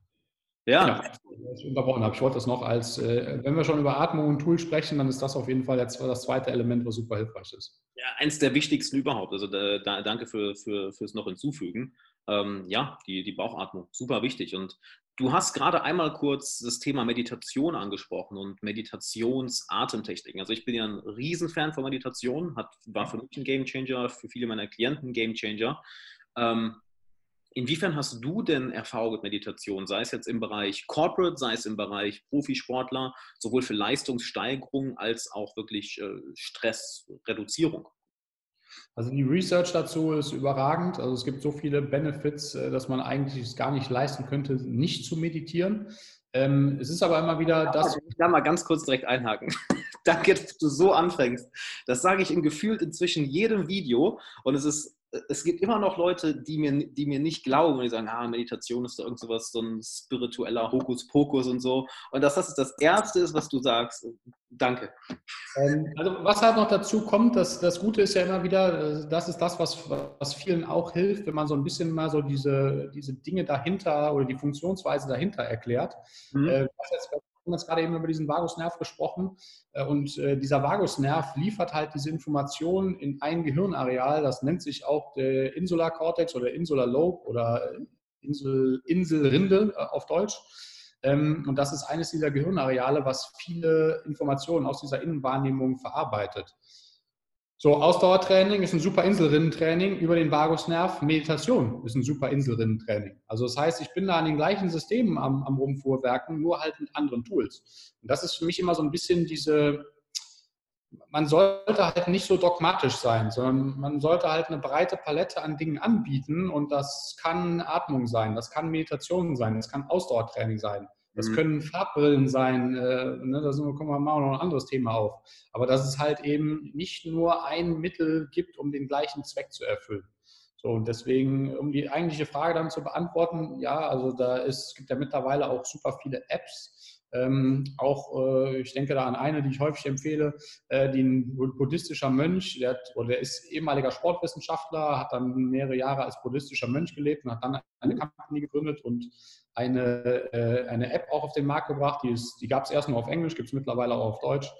Ja. ja ich unterbrochen habe. Ich wollte das noch als, äh, wenn wir schon über Atmung und Tool sprechen, dann ist das auf jeden Fall jetzt das zweite Element, was super hilfreich ist. Ja, eins der wichtigsten überhaupt. Also da, da, danke für, für, fürs noch hinzufügen. Ähm, ja, die, die Bauchatmung, super wichtig. Und Du hast gerade einmal kurz das Thema Meditation angesprochen und Meditationsatemtechniken. Also ich bin ja ein Riesenfan von Meditation, hat, war für mich ein Gamechanger, für viele meiner Klienten ein Gamechanger. Ähm, inwiefern hast du denn Erfahrung mit Meditation, sei es jetzt im Bereich Corporate, sei es im Bereich Profisportler, sowohl für Leistungssteigerung als auch wirklich äh, Stressreduzierung? Also die Research dazu ist überragend. Also es gibt so viele Benefits, äh, dass man eigentlich es gar nicht leisten könnte, nicht zu meditieren. Ähm, es ist aber immer wieder das. Ich da mal ganz kurz direkt einhaken. (laughs) Danke, dass du so anfängst. Das sage ich in gefühlt inzwischen jedem Video und es ist es gibt immer noch Leute, die mir, die mir nicht glauben und die sagen, ah, Meditation ist doch irgend sowas, so ein spiritueller Hokuspokus und so. Und dass das das Erste ist, was du sagst. Danke. Ähm, also was halt noch dazu kommt, dass das Gute ist ja immer wieder, äh, das ist das, was, was vielen auch hilft, wenn man so ein bisschen mal so diese, diese Dinge dahinter oder die Funktionsweise dahinter erklärt. Mhm. Äh, was jetzt haben jetzt gerade eben über diesen Vagusnerv gesprochen. Äh, und äh, dieser Vagusnerv liefert halt diese Informationen in ein Gehirnareal, das nennt sich auch der Insular Cortex oder Insular Lobe oder Insel, Inselrinde äh, auf Deutsch. Ähm, und das ist eines dieser Gehirnareale, was viele Informationen aus dieser Innenwahrnehmung verarbeitet. So, Ausdauertraining ist ein super Inselrinnentraining über den Vagusnerv. Meditation ist ein super Inselrinnentraining. Also das heißt, ich bin da an den gleichen Systemen am, am Rumfuhrwerken, nur halt mit anderen Tools. Und das ist für mich immer so ein bisschen diese, man sollte halt nicht so dogmatisch sein, sondern man sollte halt eine breite Palette an Dingen anbieten und das kann Atmung sein, das kann Meditation sein, das kann Ausdauertraining sein. Das mhm. können Farbbrillen sein, äh, ne, da kommen wir mal noch ein anderes Thema auf. Aber dass es halt eben nicht nur ein Mittel gibt, um den gleichen Zweck zu erfüllen. So, und deswegen, um die eigentliche Frage dann zu beantworten, ja, also da ist, gibt ja mittlerweile auch super viele Apps, ähm, auch, äh, ich denke da an eine, die ich häufig empfehle, äh, die ein buddhistischer Mönch, der, hat, oder der ist ehemaliger Sportwissenschaftler, hat dann mehrere Jahre als buddhistischer Mönch gelebt und hat dann eine Company gegründet und eine, äh, eine App auch auf den Markt gebracht. Die, die gab es erst nur auf Englisch, gibt es mittlerweile auch auf Deutsch.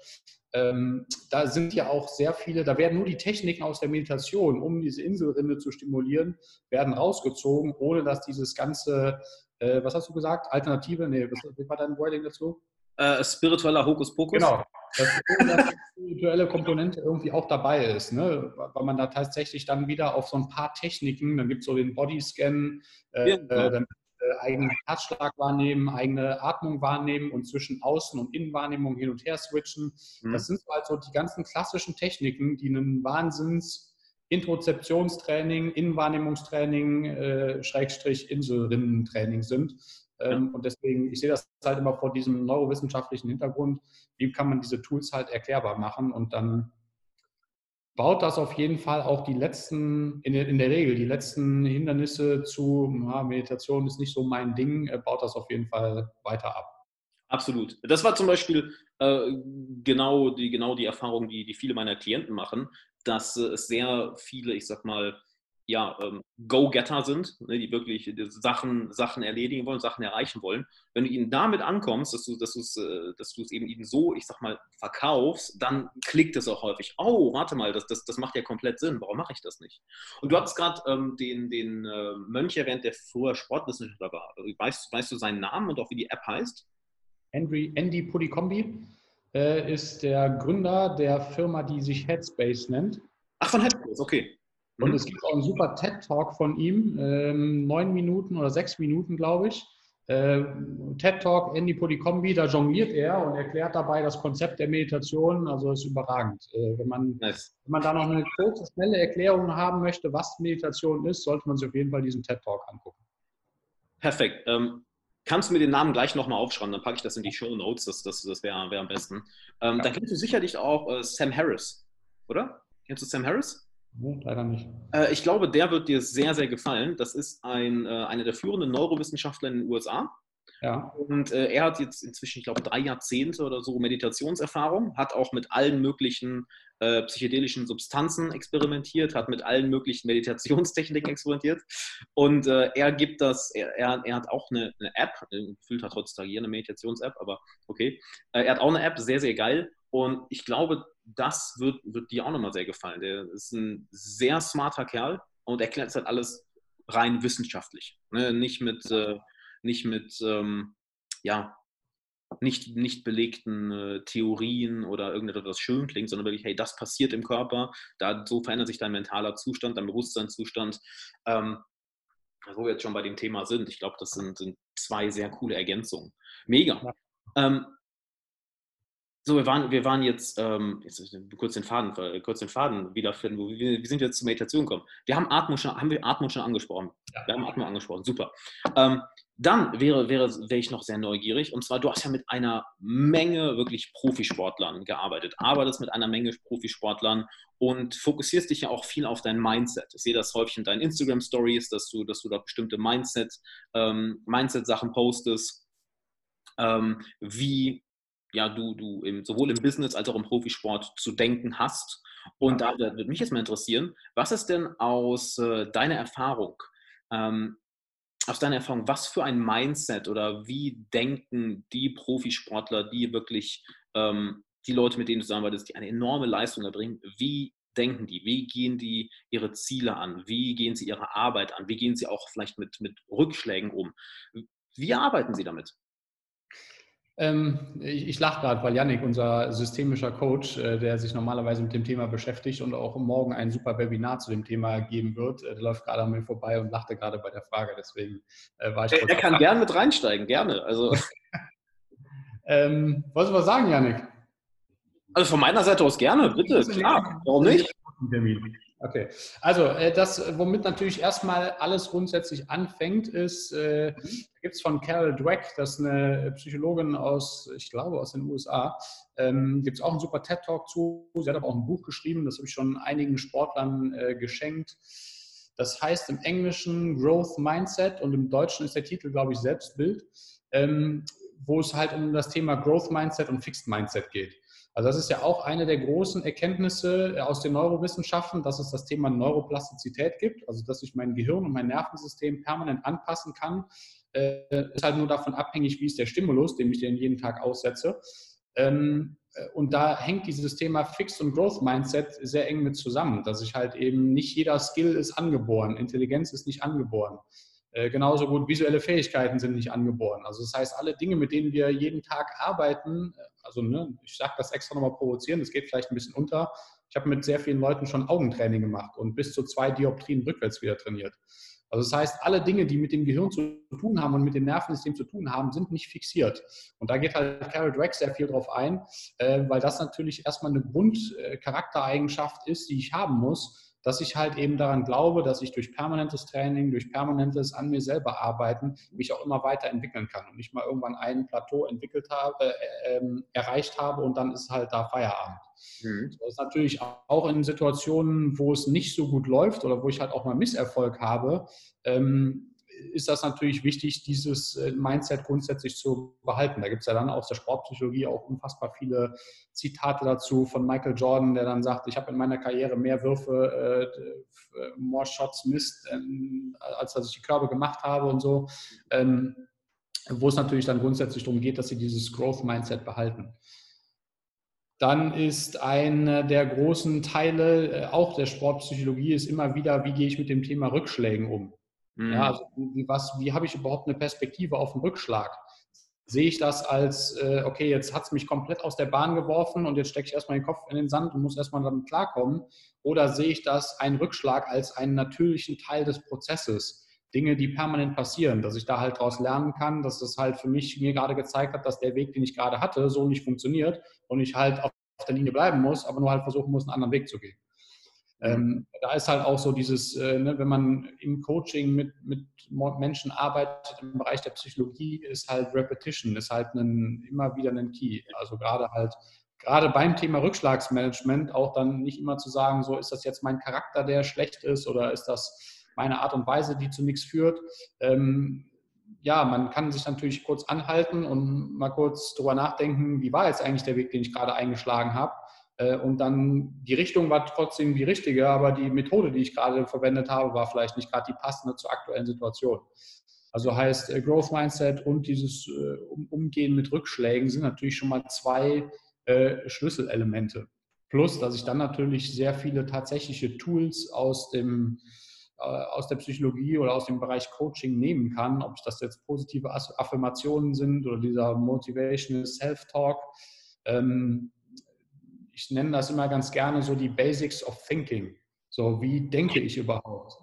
Ähm, da sind ja auch sehr viele, da werden nur die Techniken aus der Meditation, um diese Inselrinde zu stimulieren, werden rausgezogen, ohne dass dieses ganze äh, was hast du gesagt? Alternative? Nee, was, was war dein Wording dazu? Äh, spiritueller Hokuspokus. Genau. Dass die spirituelle Komponente irgendwie auch dabei ist, ne? weil man da tatsächlich dann wieder auf so ein paar Techniken, dann gibt es so den Bodyscan, äh, ja, genau. dann äh, eigenen Herzschlag wahrnehmen, eigene Atmung wahrnehmen und zwischen Außen- und Innenwahrnehmung hin und her switchen. Mhm. Das sind halt so die ganzen klassischen Techniken, die einen Wahnsinns Introzeptionstraining, Innenwahrnehmungstraining, äh, Schrägstrich Inselrinnentraining sind. Ähm, ja. Und deswegen, ich sehe das halt immer vor diesem neurowissenschaftlichen Hintergrund, wie kann man diese Tools halt erklärbar machen und dann baut das auf jeden Fall auch die letzten, in der, in der Regel, die letzten Hindernisse zu, ja, Meditation ist nicht so mein Ding, äh, baut das auf jeden Fall weiter ab. Absolut. Das war zum Beispiel äh, genau, die, genau die Erfahrung, die, die viele meiner Klienten machen dass äh, es sehr viele, ich sag mal, ja, ähm, Go-Getter sind, ne, die wirklich Sachen, Sachen erledigen wollen, Sachen erreichen wollen. Wenn du ihnen damit ankommst, dass du, dass es, äh, dass du es eben ihnen so, ich sag mal, verkaufst, dann klickt es auch häufig. Oh, warte mal, das, das, das macht ja komplett Sinn. Warum mache ich das nicht? Und du hattest gerade ähm, den, den äh, Mönch erwähnt, der früher Sportwissenschaftler war. Weißt, weißt du seinen Namen und auch wie die App heißt? Andy, Andy Pudikombi äh, ist der Gründer der Firma, die sich Headspace nennt. Ach, von Headspace, okay. Und mhm. es gibt auch einen super TED-Talk von ihm, ähm, neun Minuten oder sechs Minuten, glaube ich. Äh, TED-Talk, Andy Podikombi, da jongliert er und erklärt dabei das Konzept der Meditation. Also ist überragend. Äh, wenn, man, nice. wenn man da noch eine kurze, schnelle Erklärung haben möchte, was Meditation ist, sollte man sich auf jeden Fall diesen TED-Talk angucken. Perfekt. Ähm, Kannst du mir den Namen gleich nochmal aufschreiben, dann packe ich das in die Show Notes, das, das, das wäre wär am besten. Ähm, ja. Dann kennst du sicherlich auch äh, Sam Harris, oder? Kennst du Sam Harris? Leider nicht. Äh, ich glaube, der wird dir sehr, sehr gefallen. Das ist ein, äh, einer der führenden Neurowissenschaftler in den USA. Ja. Und äh, er hat jetzt inzwischen, ich glaube, drei Jahrzehnte oder so Meditationserfahrung, hat auch mit allen möglichen äh, psychedelischen Substanzen experimentiert, hat mit allen möglichen Meditationstechniken experimentiert. Und äh, er gibt das, er, er, hat auch eine, eine App, gefühlt hat heutzutage hier eine Meditations-App, aber okay. Äh, er hat auch eine App, sehr, sehr geil. Und ich glaube, das wird, wird dir auch nochmal sehr gefallen. Der ist ein sehr smarter Kerl und erklärt es halt alles rein wissenschaftlich. Ne? Nicht mit äh, nicht mit, ähm, ja, nicht, nicht belegten äh, Theorien oder irgendetwas, was schön klingt, sondern wirklich, hey, das passiert im Körper, da, so verändert sich dein mentaler Zustand, dein Bewusstseinszustand. Ähm, wo wir jetzt schon bei dem Thema sind. Ich glaube, das sind, sind, zwei sehr coole Ergänzungen. Mega. Ja. Ähm, so, wir waren, wir waren jetzt, ähm, jetzt kurz den Faden, kurz den Faden wiederfinden, wo, wie, wie sind wir jetzt zur Meditation gekommen? Wir haben Atmung schon, haben wir Atmung schon angesprochen. Ja. Wir haben Atmung angesprochen, super. Ähm, dann wäre, wäre, wäre ich noch sehr neugierig, und zwar, du hast ja mit einer Menge wirklich Profisportlern gearbeitet, arbeitest mit einer Menge Profisportlern und fokussierst dich ja auch viel auf dein Mindset. Ich sehe das häufig in deinen Instagram-Stories, dass du, dass du da bestimmte Mindset, ähm, Mindset-Sachen postest, ähm, wie ja, du, du im, sowohl im Business als auch im Profisport zu denken hast. Und da würde mich jetzt mal interessieren, was ist denn aus äh, deiner Erfahrung, ähm, aus deiner Erfahrung, was für ein Mindset oder wie denken die Profisportler, die wirklich ähm, die Leute, mit denen du zusammenarbeitest, die eine enorme Leistung erbringen, wie denken die? Wie gehen die ihre Ziele an? Wie gehen sie ihre Arbeit an? Wie gehen sie auch vielleicht mit, mit Rückschlägen um? Wie arbeiten sie damit? Ähm, ich, ich lache gerade, weil Yannick, unser systemischer Coach, äh, der sich normalerweise mit dem Thema beschäftigt und auch morgen ein super Webinar zu dem Thema geben wird, äh, der läuft gerade an mir vorbei und lachte gerade bei der Frage. Deswegen äh, war ich. Er, er kann gerne mit reinsteigen, gerne. Also. (laughs) (laughs) ähm, wolltest du was sagen, Yannick? Also von meiner Seite aus gerne, bitte, klar. Warum nicht? Okay, also äh, das, womit natürlich erstmal alles grundsätzlich anfängt, ist, äh, gibt es von Carol Dweck, das ist eine Psychologin aus, ich glaube, aus den USA, ähm, gibt es auch einen super TED-Talk zu. Sie hat aber auch ein Buch geschrieben, das habe ich schon einigen Sportlern äh, geschenkt. Das heißt im Englischen Growth Mindset und im Deutschen ist der Titel, glaube ich, Selbstbild, ähm, wo es halt um das Thema Growth Mindset und Fixed Mindset geht. Also das ist ja auch eine der großen Erkenntnisse äh, aus den Neurowissenschaften, dass es das Thema Neuroplastizität gibt, also dass ich mein Gehirn und mein Nervensystem permanent anpassen kann. Äh, ist halt nur davon abhängig, wie ist der Stimulus, dem ich den jeden Tag aussetze. Ähm, äh, und da hängt dieses Thema Fixed und Growth Mindset sehr eng mit zusammen, dass ich halt eben nicht jeder Skill ist angeboren, Intelligenz ist nicht angeboren. Äh, genauso gut visuelle Fähigkeiten sind nicht angeboren. Also das heißt, alle Dinge, mit denen wir jeden Tag arbeiten, also ne, ich sage das extra nochmal provozieren, das geht vielleicht ein bisschen unter. Ich habe mit sehr vielen Leuten schon Augentraining gemacht und bis zu zwei Dioptrien rückwärts wieder trainiert. Also das heißt, alle Dinge, die mit dem Gehirn zu tun haben und mit dem Nervensystem zu tun haben, sind nicht fixiert. Und da geht halt Carol Dweck sehr viel drauf ein, äh, weil das natürlich erstmal eine Grundcharaktereigenschaft ist, die ich haben muss, dass ich halt eben daran glaube, dass ich durch permanentes Training, durch permanentes an mir selber arbeiten, mich auch immer weiterentwickeln kann und nicht mal irgendwann ein Plateau entwickelt habe, äh, äh, erreicht habe und dann ist halt da Feierabend. Mhm. Das ist natürlich auch in Situationen, wo es nicht so gut läuft oder wo ich halt auch mal Misserfolg habe, ähm, ist das natürlich wichtig, dieses äh, Mindset grundsätzlich zu behalten. Da gibt es ja dann aus der Sportpsychologie auch unfassbar viele Zitate dazu von Michael Jordan, der dann sagt, ich habe in meiner Karriere mehr Würfe, äh, more Shots missed, ähm, als dass ich die Körbe gemacht habe und so. Ähm, wo es natürlich dann grundsätzlich darum geht, dass sie dieses Growth-Mindset behalten. Dann ist einer der großen Teile äh, auch der Sportpsychologie ist immer wieder, wie gehe ich mit dem Thema Rückschlägen um? Mhm. Ja, also wie, was, wie habe ich überhaupt eine Perspektive auf den Rückschlag? Sehe ich das als, äh, okay, jetzt hat es mich komplett aus der Bahn geworfen und jetzt stecke ich erstmal den Kopf in den Sand und muss erstmal damit klarkommen? Oder sehe ich das, einen Rückschlag, als einen natürlichen Teil des Prozesses? Dinge, die permanent passieren, dass ich da halt daraus lernen kann, dass das halt für mich mir gerade gezeigt hat, dass der Weg, den ich gerade hatte, so nicht funktioniert und ich halt auf der Linie bleiben muss, aber nur halt versuchen muss, einen anderen Weg zu gehen. Ähm, da ist halt auch so dieses, äh, ne, wenn man im Coaching mit, mit Menschen arbeitet im Bereich der Psychologie, ist halt Repetition, ist halt ein, immer wieder ein Key. Also gerade halt, gerade beim Thema Rückschlagsmanagement auch dann nicht immer zu sagen, so ist das jetzt mein Charakter, der schlecht ist oder ist das meine Art und Weise, die zu nichts führt. Ähm, ja, man kann sich natürlich kurz anhalten und mal kurz drüber nachdenken, wie war jetzt eigentlich der Weg, den ich gerade eingeschlagen habe und dann die Richtung war trotzdem die richtige, aber die Methode, die ich gerade verwendet habe, war vielleicht nicht gerade die passende zur aktuellen Situation. Also heißt äh, Growth Mindset und dieses äh, Umgehen mit Rückschlägen sind natürlich schon mal zwei Schlüsselelemente. Plus, dass ich dann natürlich sehr viele tatsächliche Tools aus dem äh, aus der Psychologie oder aus dem Bereich Coaching nehmen kann, ob das jetzt positive Affirmationen sind oder dieser Motivational Self-Talk. Ähm, ich nenne das immer ganz gerne so die Basics of Thinking. So, wie denke ich überhaupt?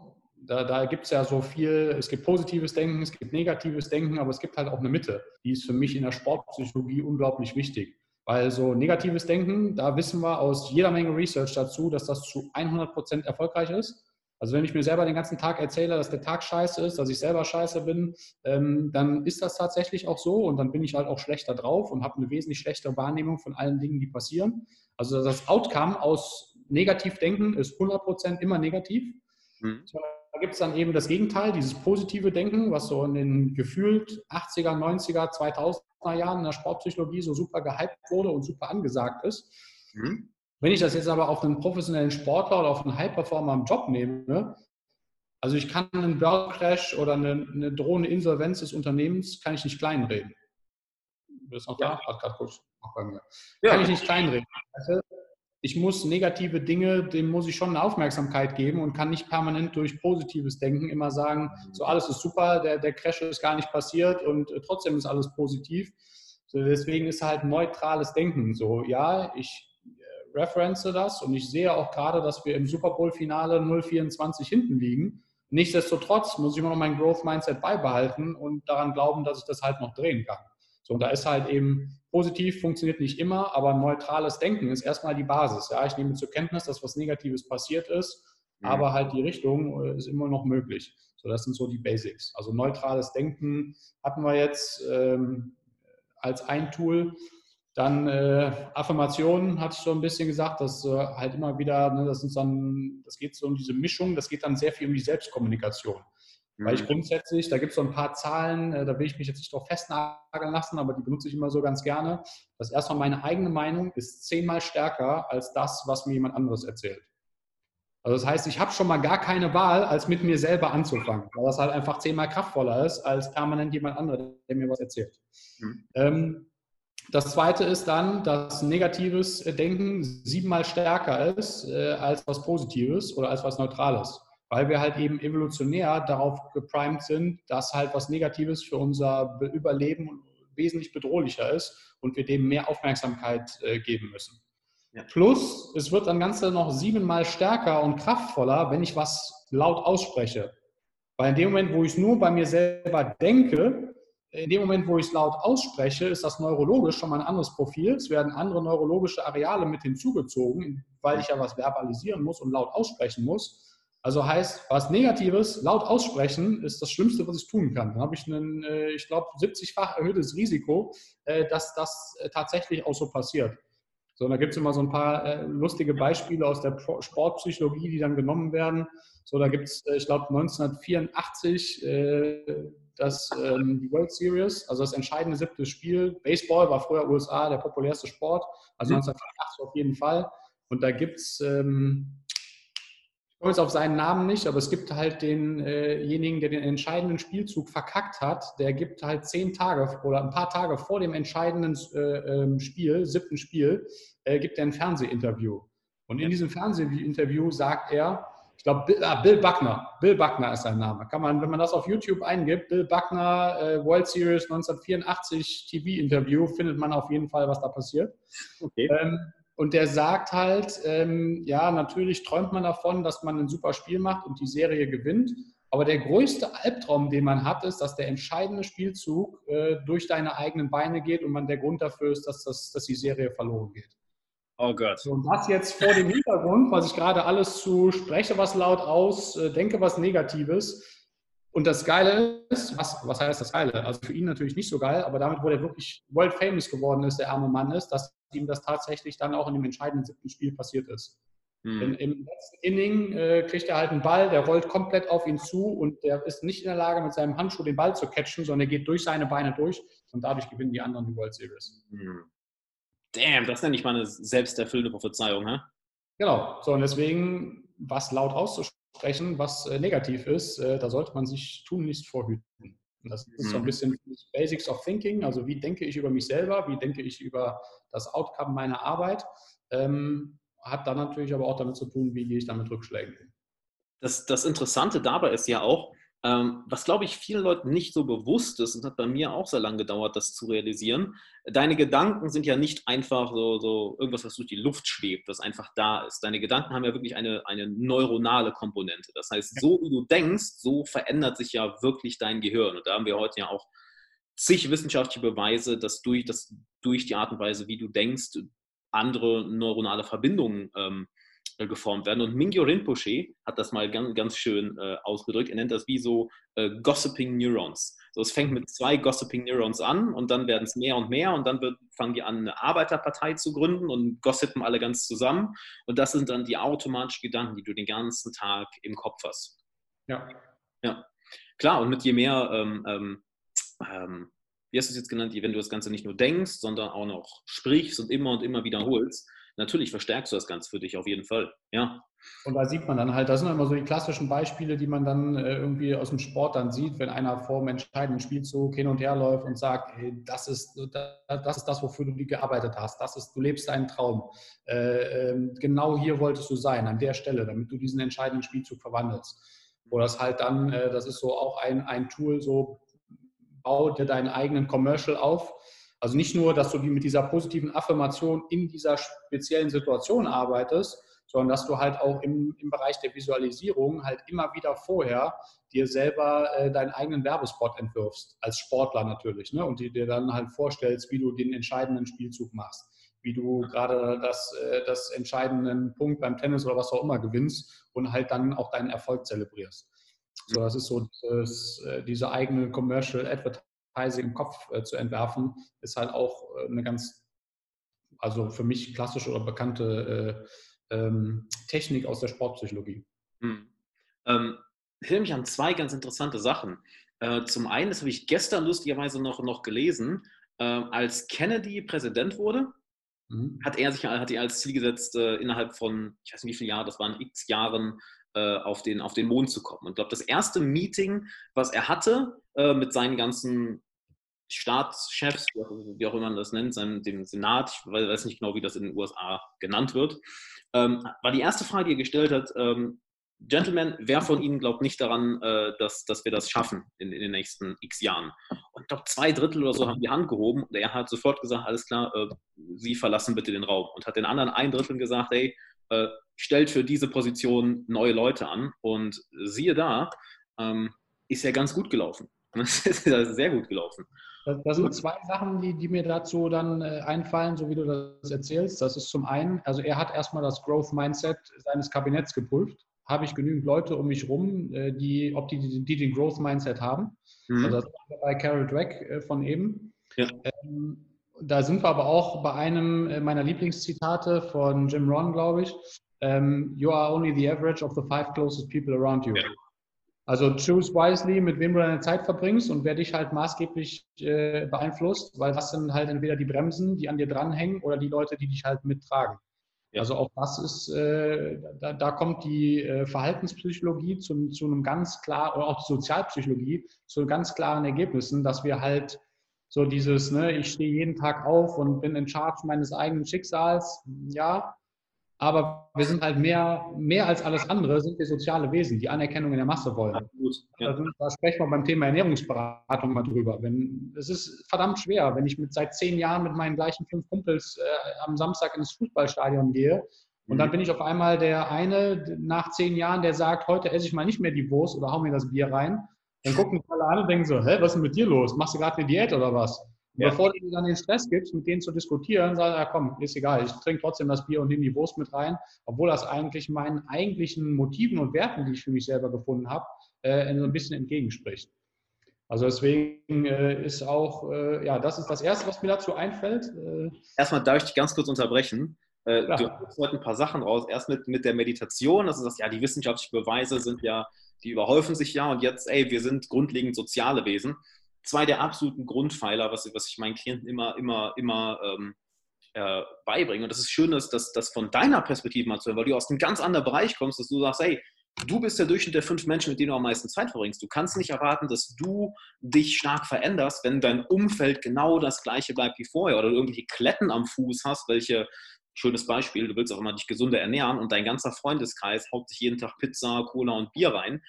Da, da gibt es ja so viel, es gibt positives Denken, es gibt negatives Denken, aber es gibt halt auch eine Mitte. Die ist für mich in der Sportpsychologie unglaublich wichtig. Weil so negatives Denken, da wissen wir aus jeder Menge Research dazu, dass das zu 100 Prozent erfolgreich ist. Also wenn ich mir selber den ganzen Tag erzähle, dass der Tag scheiße ist, dass ich selber scheiße bin, ähm, dann ist das tatsächlich auch so und dann bin ich halt auch schlechter drauf und habe eine wesentlich schlechtere Wahrnehmung von allen Dingen, die passieren. Also das Outcome aus Negativdenken ist 100% immer negativ. Mhm. Da gibt es dann eben das Gegenteil, dieses positive Denken, was so in den gefühlt 80er, 90er, 2000er Jahren in der Sportpsychologie so super gehypt wurde und super angesagt ist. Mhm. Wenn ich das jetzt aber auf einen professionellen Sportler oder auf einen High-Performer im Job nehme, also ich kann einen Börsencrash oder eine, eine drohende Insolvenz des Unternehmens, kann ich nicht kleinreden. Du bist noch ja. da? Hat gerade kurz noch bei mir. Ja. Kann ich nicht kleinreden. Ich muss negative Dinge, dem muss ich schon eine Aufmerksamkeit geben und kann nicht permanent durch positives Denken immer sagen, so alles ist super, der, der Crash ist gar nicht passiert und äh, trotzdem ist alles positiv. So, deswegen ist halt neutrales Denken so, ja, ich reference das und ich sehe auch gerade, dass wir im Super Bowl-Finale 0,24 hinten liegen. Nichtsdestotrotz muss ich immer noch mein Growth Mindset beibehalten und daran glauben, dass ich das halt noch drehen kann. So, und da ist halt eben positiv, funktioniert nicht immer, aber neutrales Denken ist erstmal die Basis. Ja, ich nehme zur Kenntnis, dass was Negatives passiert ist, mhm. aber halt die Richtung äh, ist immer noch möglich. So, das sind so die Basics. Also neutrales Denken hatten wir jetzt ähm, als ein Tool. Dann äh, Affirmationen hatte ich so ein bisschen gesagt, dass äh, halt immer wieder, ne, das, dann, das geht so um diese Mischung, das geht dann sehr viel um die Selbstkommunikation. Mhm. Weil ich mhm. grundsätzlich, da gibt es so ein paar Zahlen, äh, da will ich mich jetzt nicht drauf festnageln lassen, aber die benutze ich immer so ganz gerne. Das erstmal meine eigene Meinung ist zehnmal stärker als das, was mir jemand anderes erzählt. Also das heißt, ich habe schon mal gar keine Wahl, als mit mir selber anzufangen, weil das halt einfach zehnmal kraftvoller ist als permanent jemand anderes, der mir was erzählt. Mhm. Ähm, das zweite ist dann, dass negatives Denken siebenmal stärker ist äh, als was Positives oder als was Neutrales. Weil wir halt eben evolutionär darauf geprimed sind, dass halt was Negatives für unser Überleben wesentlich bedrohlicher ist und wir dem mehr Aufmerksamkeit äh, geben müssen. Ja. Plus, es wird dann Ganze noch siebenmal stärker und kraftvoller, wenn ich was laut ausspreche. Weil in dem Moment, wo ich es nur bei mir selber denke, in dem Moment, wo ich es laut ausspreche, ist das neurologisch schon mal ein anderes Profil. Es werden andere neurologische Areale mit hinzugezogen, weil ich ja was verbalisieren muss und laut aussprechen muss. Also heißt, was Negatives laut aussprechen ist das Schlimmste, was ich tun kann. Dann habe ich ein, äh, ich glaube, 70-fach erhöhtes Risiko, äh, dass das äh, tatsächlich auch so passiert. So, da gibt es immer so ein paar lustige Beispiele aus der Sportpsychologie, die dann genommen werden. So, da gibt es, ich glaube, 1984 das, ähm, die World Series, also das entscheidende siebte Spiel. Baseball war früher USA der populärste Sport, also mhm. 1984 auf jeden Fall. Und da gibt es, ähm, ich komme jetzt auf seinen Namen nicht, aber es gibt halt denjenigen, äh der den entscheidenden Spielzug verkackt hat, der gibt halt zehn Tage oder ein paar Tage vor dem entscheidenden äh, ähm, Spiel, siebten Spiel, äh, gibt er ein Fernsehinterview. Und in diesem Fernsehinterview sagt er, ich glaube, Bill, ah, Bill, Buckner. Bill Buckner ist sein Name. Kann man, wenn man das auf YouTube eingibt, Bill Buckner, äh, World Series 1984 TV-Interview, findet man auf jeden Fall, was da passiert. Okay. Ähm, und der sagt halt, ähm, ja, natürlich träumt man davon, dass man ein super Spiel macht und die Serie gewinnt. Aber der größte Albtraum, den man hat, ist, dass der entscheidende Spielzug äh, durch deine eigenen Beine geht und man der Grund dafür ist, dass, das, dass die Serie verloren geht. Oh Gott. Und das jetzt vor dem Hintergrund, was ich gerade alles zu spreche, was laut aus, äh, denke was Negatives. Und das Geile ist, was, was heißt das Geile? Also für ihn natürlich nicht so geil, aber damit, wo er wirklich world famous geworden ist, der arme Mann ist, dass ihm das tatsächlich dann auch in dem entscheidenden siebten Spiel passiert ist. Hm. Denn im letzten Inning äh, kriegt er halt einen Ball, der rollt komplett auf ihn zu und der ist nicht in der Lage, mit seinem Handschuh den Ball zu catchen, sondern er geht durch seine Beine durch und dadurch gewinnen die anderen die World Series. Hm. Damn, das nenne ich mal eine selbsterfüllende Prophezeiung, hä? Genau. So, und deswegen, was laut auszusprechen, was äh, negativ ist, äh, da sollte man sich tunlichst vorhüten. Und das ist mhm. so ein mhm. bisschen Basics of Thinking, also wie denke ich über mich selber, wie denke ich über das Outcome meiner Arbeit. Ähm, hat dann natürlich aber auch damit zu tun, wie gehe ich damit Rückschlägen Das, das Interessante dabei ist ja auch, ähm, was glaube ich vielen Leuten nicht so bewusst ist und hat bei mir auch sehr lange gedauert, das zu realisieren. Deine Gedanken sind ja nicht einfach so, so irgendwas, was durch die Luft schwebt, was einfach da ist. Deine Gedanken haben ja wirklich eine, eine neuronale Komponente. Das heißt, so wie du denkst, so verändert sich ja wirklich dein Gehirn. Und da haben wir heute ja auch zig wissenschaftliche Beweise, dass durch, dass durch die Art und Weise, wie du denkst, andere neuronale Verbindungen ähm, äh, geformt werden. Und Mingyo Rinpoche hat das mal ganz, ganz schön äh, ausgedrückt. Er nennt das wie so äh, Gossiping Neurons. So, es fängt mit zwei Gossiping Neurons an und dann werden es mehr und mehr und dann wird, fangen die an, eine Arbeiterpartei zu gründen und gossipen alle ganz zusammen. Und das sind dann die automatischen Gedanken, die du den ganzen Tag im Kopf hast. Ja. Ja. Klar, und mit je mehr, ähm, ähm, ähm wie hast du es jetzt genannt, wenn du das Ganze nicht nur denkst, sondern auch noch sprichst und immer und immer wiederholst, natürlich verstärkst du das Ganze für dich auf jeden Fall. Ja. Und da sieht man dann halt, das sind immer so die klassischen Beispiele, die man dann äh, irgendwie aus dem Sport dann sieht, wenn einer vor dem entscheidenden Spielzug hin und her läuft und sagt, hey, das ist das, ist das wofür du gearbeitet hast, das ist, du lebst deinen Traum. Äh, äh, genau hier wolltest du sein, an der Stelle, damit du diesen entscheidenden Spielzug verwandelst. Wo das halt dann, äh, das ist so auch ein, ein Tool, so bau dir deinen eigenen Commercial auf, also nicht nur, dass du mit dieser positiven Affirmation in dieser speziellen Situation arbeitest, sondern dass du halt auch im, im Bereich der Visualisierung halt immer wieder vorher dir selber äh, deinen eigenen Werbespot entwirfst, als Sportler natürlich, ne? und dir dann halt vorstellst, wie du den entscheidenden Spielzug machst, wie du gerade das, äh, das entscheidenden Punkt beim Tennis oder was auch immer gewinnst und halt dann auch deinen Erfolg zelebrierst. So, das ist so das, äh, diese eigene Commercial Advertising Preise im Kopf äh, zu entwerfen, ist halt auch äh, eine ganz, also für mich klassische oder bekannte äh, ähm, Technik aus der Sportpsychologie. Hm. Ähm, ich erinnere mich an zwei ganz interessante Sachen. Äh, zum einen, das habe ich gestern lustigerweise noch, noch gelesen, äh, als Kennedy Präsident wurde, mhm. hat er sich hat er als Ziel gesetzt, äh, innerhalb von, ich weiß nicht wie viele Jahre, das waren x Jahren, auf den, auf den Mond zu kommen. Und ich glaube, das erste Meeting, was er hatte mit seinen ganzen Staatschefs, wie auch immer man das nennt, dem Senat, ich weiß nicht genau, wie das in den USA genannt wird, ähm, war die erste Frage, die er gestellt hat, ähm, Gentlemen, wer von Ihnen glaubt nicht daran, äh, dass, dass wir das schaffen in, in den nächsten x Jahren? Und ich glaube, zwei Drittel oder so haben die Hand gehoben und er hat sofort gesagt, alles klar, äh, Sie verlassen bitte den Raum. Und hat den anderen ein Drittel gesagt, hey, äh, stellt für diese Position neue Leute an. Und siehe da, ähm, ist ja ganz gut gelaufen. (laughs) Es ist sehr gut gelaufen. Das, sind zwei Sachen, die, die mir dazu dann äh, einfallen, so wie du das erzählst. Das ist zum einen, also er hat erstmal das Growth Mindset seines Kabinetts geprüft. Habe ich genügend Leute um mich rum, äh, die, ob die, die den Growth Mindset haben? Mhm. Also das war bei Carol Dweck von eben. Ja. Ähm, da sind wir aber auch bei einem meiner Lieblingszitate von Jim Ron, glaube ich. Ähm, you are only the average of the five closest people around you. Ja. Also choose wisely, mit wem du deine Zeit verbringst und wer dich halt maßgeblich äh, beeinflusst, weil das sind halt entweder die Bremsen, die an dir dranhängen oder die Leute, die dich halt mittragen. Ja. Also auch das ist, äh, da, da, kommt die äh, Verhaltenspsychologie zu, zu, einem ganz klar, oder auch die Sozialpsychologie zu ganz klaren Ergebnissen, dass wir halt so dieses, ne, ich stehe jeden Tag auf und bin in Charge meines eigenen Schicksals, ja, aber wir sind halt mehr, mehr als alles andere, sind wir soziale Wesen, die Anerkennung in der Masse wollen. Ja. Da sprechen wir beim Thema Ernährungsberatung mal drüber. Wenn, es ist verdammt schwer, wenn ich mit seit zehn Jahren mit meinen gleichen fünf Kumpels äh, am Samstag ins Fußballstadion gehe und dann mhm. bin ich auf einmal der eine nach zehn Jahren, der sagt, heute esse ich mal nicht mehr die Wurst oder hau mir das Bier rein. Dann gucken die alle an und denken so, hä, was ist denn mit dir los? Machst du gerade eine Diät oder was? Ja. Bevor du dir dann den Stress gibst, mit denen zu diskutieren, sag ja komm, ist egal, ich trinke trotzdem das Bier und nehme die Wurst mit rein, obwohl das eigentlich meinen eigentlichen Motiven und Werten, die ich für mich selber gefunden habe, äh, so ein bisschen entgegenspricht. Also deswegen äh, ist auch, äh, ja, das ist das Erste, was mir dazu einfällt. Äh. Erstmal darf ich dich ganz kurz unterbrechen. Äh, ja. Du hast heute ein paar Sachen raus. Erst mit, mit der Meditation, also das, ja, die wissenschaftlichen Beweise sind ja, die überhäufen sich ja und jetzt, ey, wir sind grundlegend soziale Wesen zwei der absoluten Grundpfeiler, was, was ich meinen Klienten immer, immer, immer ähm, äh, beibringe. Und das ist schön, dass das von deiner Perspektive mal zu hören, weil du aus einem ganz anderen Bereich kommst, dass du sagst, hey, du bist der Durchschnitt der fünf Menschen, mit denen du am meisten Zeit verbringst. Du kannst nicht erwarten, dass du dich stark veränderst, wenn dein Umfeld genau das gleiche bleibt wie vorher oder du irgendwelche Kletten am Fuß hast, welche schönes Beispiel, du willst auch immer dich gesunder ernähren und dein ganzer Freundeskreis haut sich jeden Tag Pizza, Cola und Bier rein.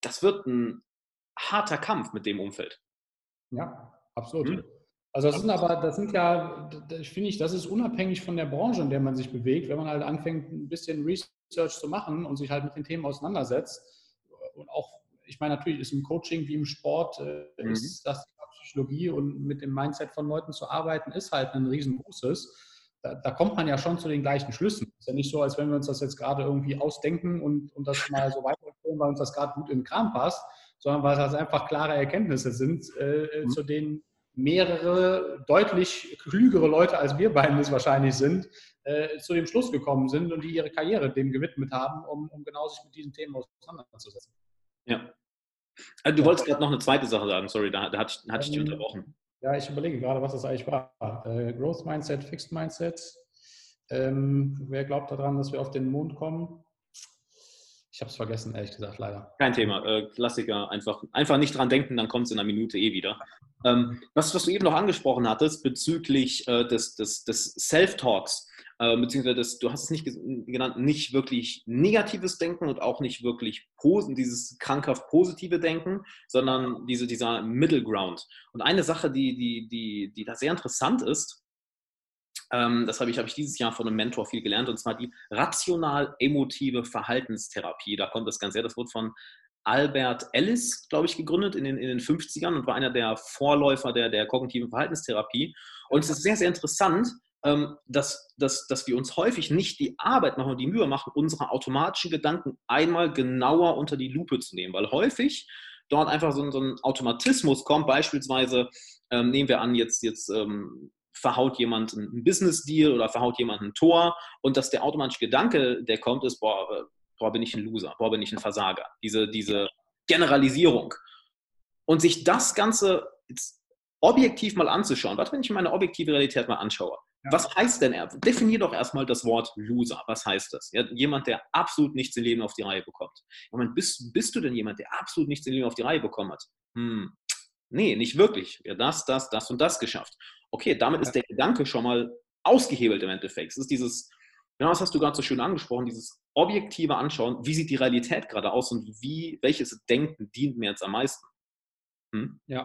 Das wird ein harter Kampf mit dem Umfeld. Ja, absolut. Hm? Also das sind aber, das sind ja, das finde ich, das ist unabhängig von der Branche, in der man sich bewegt, wenn man halt anfängt, ein bisschen Research zu machen und sich halt mit den Themen auseinandersetzt. Und auch, ich meine, natürlich ist im Coaching wie im Sport, äh, mhm. ist das Psychologie und mit dem Mindset von Leuten zu arbeiten, ist halt ein riesengroßes. Da, da, kommt man ja schon zu den gleichen Schlüssen. Ist ja nicht so, als wenn wir uns das jetzt gerade irgendwie ausdenken und, und das mal so weiterführen, weil uns das gerade gut in den Kram passt, sondern weil das einfach klare Erkenntnisse sind, äh, mhm. zu denen mehrere deutlich klügere Leute als wir beiden es wahrscheinlich sind, äh, zu dem Schluss gekommen sind und die ihre Karriere dem gewidmet haben, um, um genau sich mit diesen Themen auseinanderzusetzen. Ja. Also, du wolltest gerade noch eine zweite Sache sagen, sorry, da, da hatte ich, hatte ich dich ähm, unterbrochen. Ja, ich überlege gerade, was das eigentlich war. Äh, Growth Mindset, Fixed Mindset. Ähm, wer glaubt daran, dass wir auf den Mond kommen? Ich habe es vergessen, ehrlich gesagt, leider. Kein Thema. Äh, Klassiker. Einfach, einfach nicht dran denken, dann kommt es in einer Minute eh wieder. Ähm, was, was du eben noch angesprochen hattest bezüglich äh, des, des, des Self-Talks, äh, beziehungsweise des, du hast es nicht genannt, nicht wirklich negatives Denken und auch nicht wirklich dieses krankhaft positive Denken, sondern diese, dieser Middle Ground. Und eine Sache, die, die, die, die da sehr interessant ist, ähm, das habe ich, hab ich dieses Jahr von einem Mentor viel gelernt, und zwar die rational-emotive Verhaltenstherapie. Da kommt das Ganze her, das wurde von Albert Ellis, glaube ich, gegründet in den, in den 50ern und war einer der Vorläufer der, der kognitiven Verhaltenstherapie. Und es ist sehr, sehr interessant, dass, dass, dass wir uns häufig nicht die Arbeit machen und die Mühe machen, unsere automatischen Gedanken einmal genauer unter die Lupe zu nehmen, weil häufig dort einfach so ein, so ein Automatismus kommt. Beispielsweise ähm, nehmen wir an, jetzt, jetzt ähm, verhaut jemand einen Business-Deal oder verhaut jemand ein Tor und dass der automatische Gedanke, der kommt, ist, boah, äh, boah, bin ich ein Loser, boah, bin ich ein Versager. Diese, diese Generalisierung. Und sich das Ganze objektiv mal anzuschauen, was, wenn ich meine objektive Realität mal anschaue? Ja. Was heißt denn er? Definier doch erstmal das Wort Loser. Was heißt das? Ja, jemand, der absolut nichts im Leben auf die Reihe bekommt. Moment, bist, bist du denn jemand, der absolut nichts im Leben auf die Reihe bekommen hat? Hm, nee, nicht wirklich. Ja, das, das, das und das geschafft okay, damit ist der Gedanke schon mal ausgehebelt im Endeffekt. Es ist dieses, genau das hast du gerade so schön angesprochen, dieses objektive Anschauen, wie sieht die Realität gerade aus und wie, welches Denken dient mir jetzt am meisten. Hm? Ja.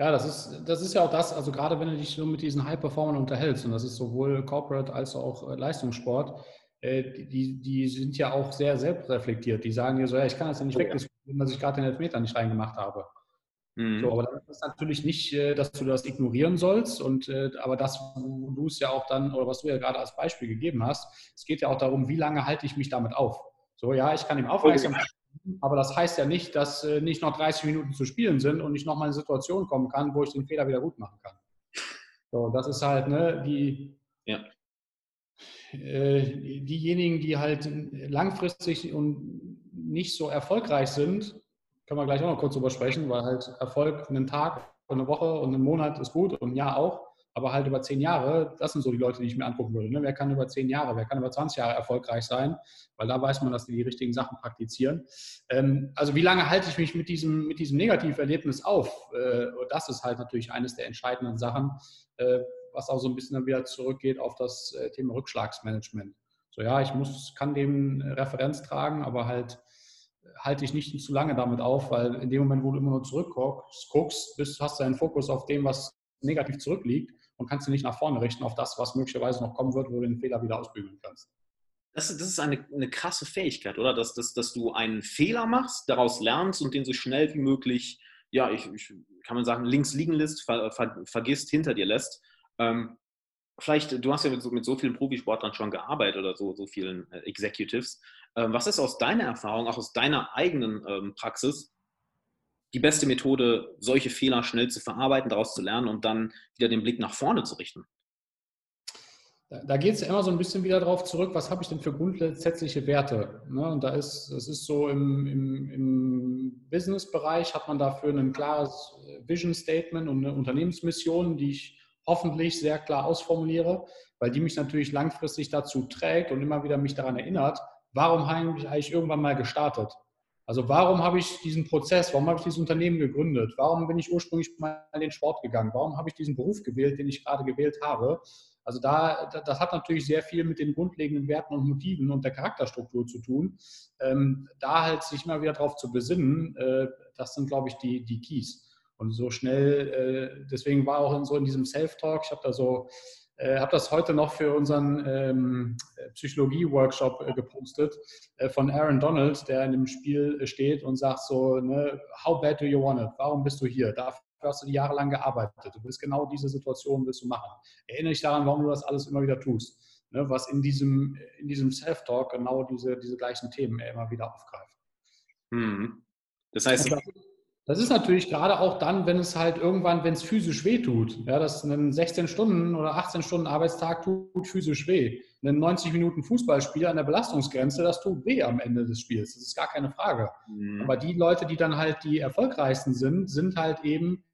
Ja, das ist, das ist ja auch das, also gerade wenn du dich so mit diesen High-Performern unterhältst, und das ist sowohl Corporate als auch äh, Leistungssport, äh, die, die sind ja auch sehr selbstreflektiert. Die sagen dir so, ja, ich kann das ja nicht oh, wegdiskutieren, dass ich gerade den Elfmeter nicht reingemacht habe. Mhm. So, aber das ist natürlich nicht, äh, dass du das ignorieren sollst. Und aber das, wo du es ja auch dann, oder was du ja gerade als Beispiel gegeben hast, es geht ja auch darum, wie lange halte ich mich damit auf. So, ja, ich kann ihm aufmerksam aber das heißt ja nicht, dass äh, nicht noch 30 Minuten zu spielen sind und ich noch mal in eine Situation kommen kann, wo ich den Fehler wieder gut machen kann. So, das ist halt, ne, die, ja. äh, diejenigen, die halt langfristig und nicht so erfolgreich sind, können wir gleich auch noch kurz drüber sprechen, weil halt Erfolg einen Tag und eine Woche und einen Monat ist gut und ein Jahr auch, aber halt über zehn Jahre, das sind so die Leute, die ich mir angucken würde. Ne? Wer kann über zehn Jahre, wer kann über 20 Jahre erfolgreich sein, weil da weiß man, dass die die richtigen Sachen praktizieren. Ähm, also wie lange halte ich mich mit diesem, mit diesem Negativerlebnis auf? Äh, das ist halt natürlich eines der entscheidenden Sachen, äh, was auch so ein bisschen dann wieder zurückgeht auf das äh, Thema Rückschlagsmanagement. So ja, ich muss, kann dem Referenz tragen, aber halt halte ich nicht zu lange damit auf, weil in dem Moment, wo du immer nur zurückguckst, hast du einen Fokus auf dem, was negativ zurückliegt und kannst du nicht nach vorne richten auf das, was möglicherweise noch kommen wird, wo du den Fehler wieder ausbügeln kannst. Das, das ist eine, eine krasse Fähigkeit, oder? Dass, dass, dass du einen Fehler machst, daraus lernst und den so schnell wie möglich, ja, ich, ich kann man sagen, links liegen lässt, ver, ver, vergisst, hinter dir lässt. Ähm, vielleicht, du hast ja mit so, mit so vielen Profisportlern schon gearbeitet oder so, so vielen äh, Executives. Ähm, was ist aus deiner Erfahrung, auch aus deiner eigenen ähm, Praxis, die beste Methode, solche Fehler schnell zu verarbeiten, daraus zu lernen und dann wieder den Blick nach vorne zu richten? Da geht es immer so ein bisschen wieder darauf zurück, was habe ich denn für grundsätzliche Werte? Ne? Und da ist, es ist so im, im, im Business-Bereich hat man dafür ein klares Vision Statement und eine Unternehmensmission, die ich hoffentlich sehr klar ausformuliere, weil die mich natürlich langfristig dazu trägt und immer wieder mich daran erinnert, warum habe ich eigentlich irgendwann mal gestartet? Also warum habe ich diesen Prozess, warum habe ich dieses Unternehmen gegründet, warum bin ich ursprünglich mal in den Sport gegangen, warum habe ich diesen Beruf gewählt, den ich gerade gewählt habe. Also da, das hat natürlich sehr viel mit den grundlegenden Werten und Motiven und der Charakterstruktur zu tun. Ähm, da halt sich immer wieder darauf zu besinnen, äh, das sind, glaube ich, die, die Keys. Und so schnell, äh, deswegen war auch in, so in diesem Self-Talk, ich habe da so äh, habe das heute noch für unseren ähm, Psychologie-Workshop äh, gepostet äh, von Aaron Donald, der in dem Spiel äh, steht und sagt so, ne, how bad do you want it? Warum bist du hier? Dafür hast du jahrelang gearbeitet. Du willst genau diese Situation willst du machen. Erinnere dich daran, warum du das alles immer wieder tust. Ne, was in diesem, in diesem Self-Talk genau diese, diese gleichen Themen immer wieder aufgreift. Hm. Das heißt, das ist natürlich gerade auch dann, wenn es halt irgendwann, wenn es physisch weh tut. Ja, dass ein 16 Stunden oder 18 Stunden Arbeitstag tut physisch weh. Ein 90 Minuten Fußballspiel an der Belastungsgrenze, das tut weh am Ende des Spiels. Das ist gar keine Frage. Mhm. Aber die Leute, die dann halt die erfolgreichsten sind, sind halt eben,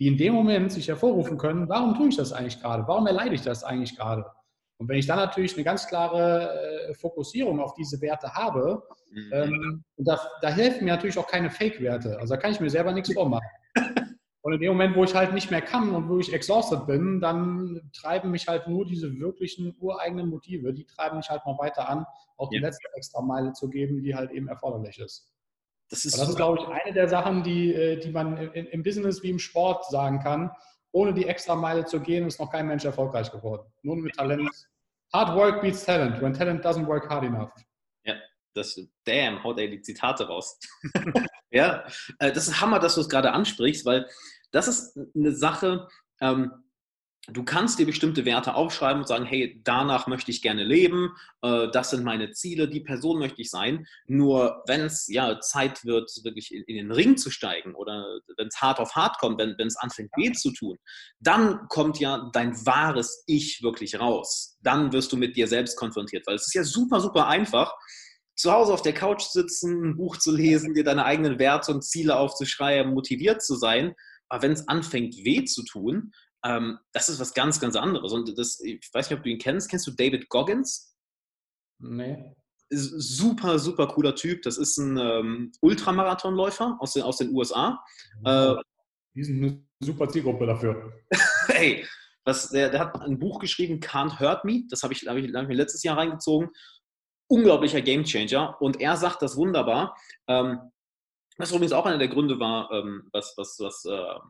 die in dem Moment sich hervorrufen können, warum tue ich das eigentlich gerade? Warum erleide ich das eigentlich gerade? Und wenn ich dann natürlich eine ganz klare äh, Fokussierung auf diese Werte habe, mhm. ähm, da, da, helfen mir natürlich auch keine Fake-Werte. Also da kann ich mir selber nichts vormachen. (laughs) Und in dem Moment, wo ich halt nicht mehr kann und wo ich exhausted bin, dann treiben mich halt nur diese wirklichen ureigenen Motive, die treiben mich halt noch weiter an, auch die ja. letzte extra Meile zu geben, die halt eben erforderlich ist. Das ist, das ist glaube ich, eine der Sachen, die, äh, die man im Business wie im Sport sagen kann. Ohne die extra Meile zu gehen, ist noch kein Mensch erfolgreich geworden. Nur mit Talent Hard work beats talent when talent doesn't work hard enough. Ja, das, damn, haut er die Zitate raus. (laughs) ja, äh, das ist Hammer, dass du es gerade ansprichst, weil das ist eine Sache, ähm, Du kannst dir bestimmte Werte aufschreiben und sagen, hey, danach möchte ich gerne leben, äh, das sind meine Ziele, die Person möchte ich sein. Nur wenn es ja Zeit wird, wirklich in, den Ring zu steigen oder wenn es hart auf hart kommt, wenn es anfängt weh zu tun, dann kommt ja dein wahres Ich wirklich raus. Dann wirst du mit dir selbst konfrontiert, weil es ist ja super, super einfach, zu Hause auf der Couch sitzen, ein Buch zu lesen, dir deine eigenen Werte und Ziele aufzuschreiben, motiviert zu sein. Aber wenn es anfängt weh zu tun, ähm, das ist was ganz, ganz anderes. Und das, ich weiß nicht, ob du ihn kennst. Kennst du David Goggins? Nee. Super, super cooler Typ. Das ist ein ähm, Ultramarathonläufer aus den, aus den USA. Äh, Die sind eine super Zielgruppe dafür. (laughs) hey, was, der, der, hat ein Buch geschrieben, Can't Hurt Me. Das habe ich, hab ich, hab ich mir letztes Jahr reingezogen. Unglaublicher Gamechanger. Und er sagt das wunderbar. Ähm, was übrigens auch einer der Gründe war, ähm, was, was, was, äh,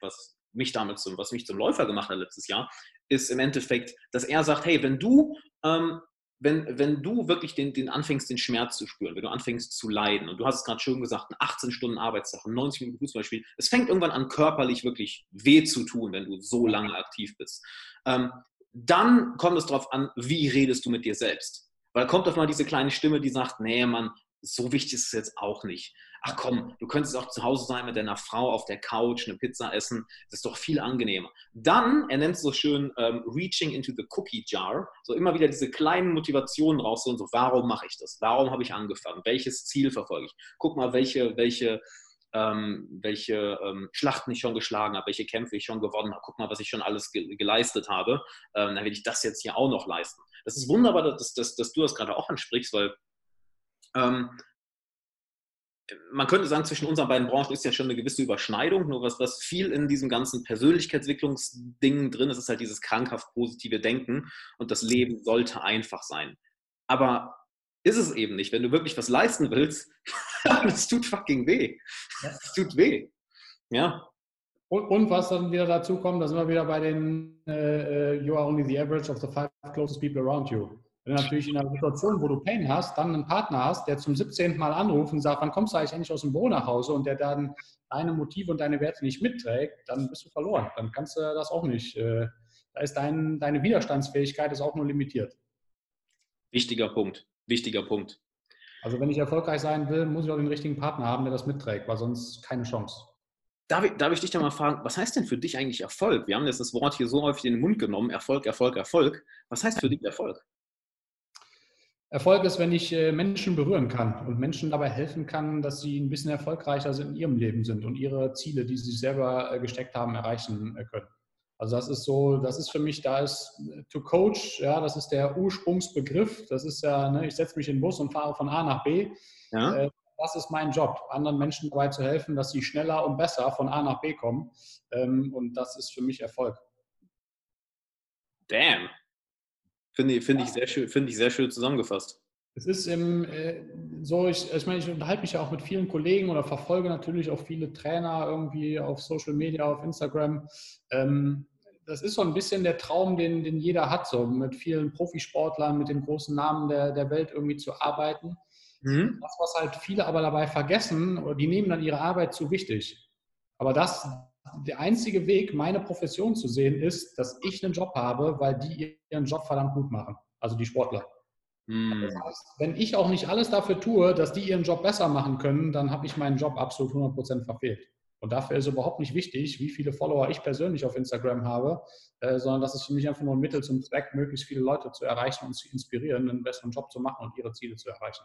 was mich damit zum, was mich zum Läufer gemacht hat letztes Jahr, ist im Endeffekt, dass er sagt, hey, wenn du, ähm, wenn, wenn du wirklich den, den anfängst, den Schmerz zu spüren, wenn du anfängst zu leiden, und du hast es gerade schön gesagt, 18 Stunden Arbeitstag, 90 Minuten Fußballspiel, es fängt irgendwann an, körperlich wirklich weh zu tun, wenn du so lange aktiv bist. Ähm, dann kommt es darauf an, wie redest du mit dir selbst. Weil kommt auf mal diese kleine Stimme, die sagt, nee, Mann, so wichtig ist es jetzt auch nicht ach komm, du könntest auch zu Hause sein mit deiner Frau auf der Couch, eine Pizza essen, das ist doch viel angenehmer. Dann, er nennt es so schön, ähm, reaching into the cookie jar, so immer wieder diese kleinen Motivationen raus so, warum mache ich das? Warum habe ich angefangen? Welches Ziel verfolge ich? Guck mal, welche, welche, ähm, welche ähm, Schlachten ich schon geschlagen habe, welche Kämpfe ich schon gewonnen habe. Guck mal, was ich schon alles ge geleistet habe. Ähm, dann will ich das jetzt hier auch noch leisten. Das ist wunderbar, dass, dass, dass du das gerade auch ansprichst, weil ähm, man könnte sagen, zwischen unseren beiden Branchen ist ja schon eine gewisse Überschneidung. Nur was, was viel in diesem ganzen Persönlichkeitsentwicklungsding drin ist, ist halt dieses krankhaft positive Denken und das Leben sollte einfach sein. Aber ist es eben nicht. Wenn du wirklich was leisten willst, (laughs) es tut fucking weh. Es tut weh. Ja. Und, und, was dann wieder dazu kommt, da sind wir wieder bei den uh, You are only the average of the five closest people around you. Wenn du natürlich in einer Situation, wo du Pain hast, dann einen Partner hast, der zum 17. Mal anruft und sagt, wann kommst du eigentlich endlich aus dem Büro nach Hause und der dann deine Motive und deine Werte nicht mitträgt, dann bist du verloren. Dann kannst du das auch nicht. Äh, da ist dein, deine Widerstandsfähigkeit ist auch nur limitiert. Wichtiger Punkt. Wichtiger Punkt. Also wenn ich erfolgreich sein will, muss ich auch den richtigen Partner haben, der das mitträgt, weil sonst keine Chance. Darf ich, darf ich dich da mal fragen, was heißt denn für dich eigentlich Erfolg? Wir haben jetzt das Wort hier so häufig in den Mund genommen, Erfolg, Erfolg, Erfolg. Was heißt für dich Erfolg? Erfolg ist, wenn ich äh, Menschen berühren kann und Menschen dabei helfen kann, dass sie ein bisschen erfolgreicher in ihrem Leben sind und ihre Ziele, die sie sich selber äh, gesteckt haben, erreichen äh, können. Also das ist so, das ist für mich, da ist to coach, ja, das ist der Ursprungsbegriff. Das ist ja, ne, ich setze mich in den Bus und fahre von A nach B. Ja. das ist mein Job, anderen Menschen dabei zu helfen, dass sie schneller und besser von A nach B kommen. Ähm, und das ist für mich Erfolg. Damn. Finde ich, sehr schön, find ich sehr schön zusammengefasst. Es ist im, äh, so, ich, ich meine, ich unterhalte mich ja auch mit vielen Kollegen oder verfolge natürlich auch viele Trainer irgendwie auf Social Media, auf Instagram. Ähm, das ist so ein bisschen der Traum, den, den jeder hat, so mit vielen Profisportlern, mit den großen Namen der, der Welt irgendwie zu arbeiten. Mhm. Das, was halt viele aber dabei vergessen, oder die nehmen dann ihre Arbeit zu wichtig. Aber das, der einzige Weg, meine Profession zu sehen, ist, dass ich einen Job habe, weil die ihren Job verdammt gut machen. Also die Sportler. Mhm. Das heißt, wenn ich auch nicht alles dafür tue, dass die ihren Job besser machen können, dann habe ich meinen Job absolut 100% verfehlt. Und dafür ist überhaupt nicht wichtig, wie viele Follower ich persönlich auf Instagram habe, äh, sondern das ist für mich einfach nur ein Mittel zum Zweck, möglichst viele Leute zu erreichen und zu inspirieren, einen besseren Job zu machen und ihre Ziele zu erreichen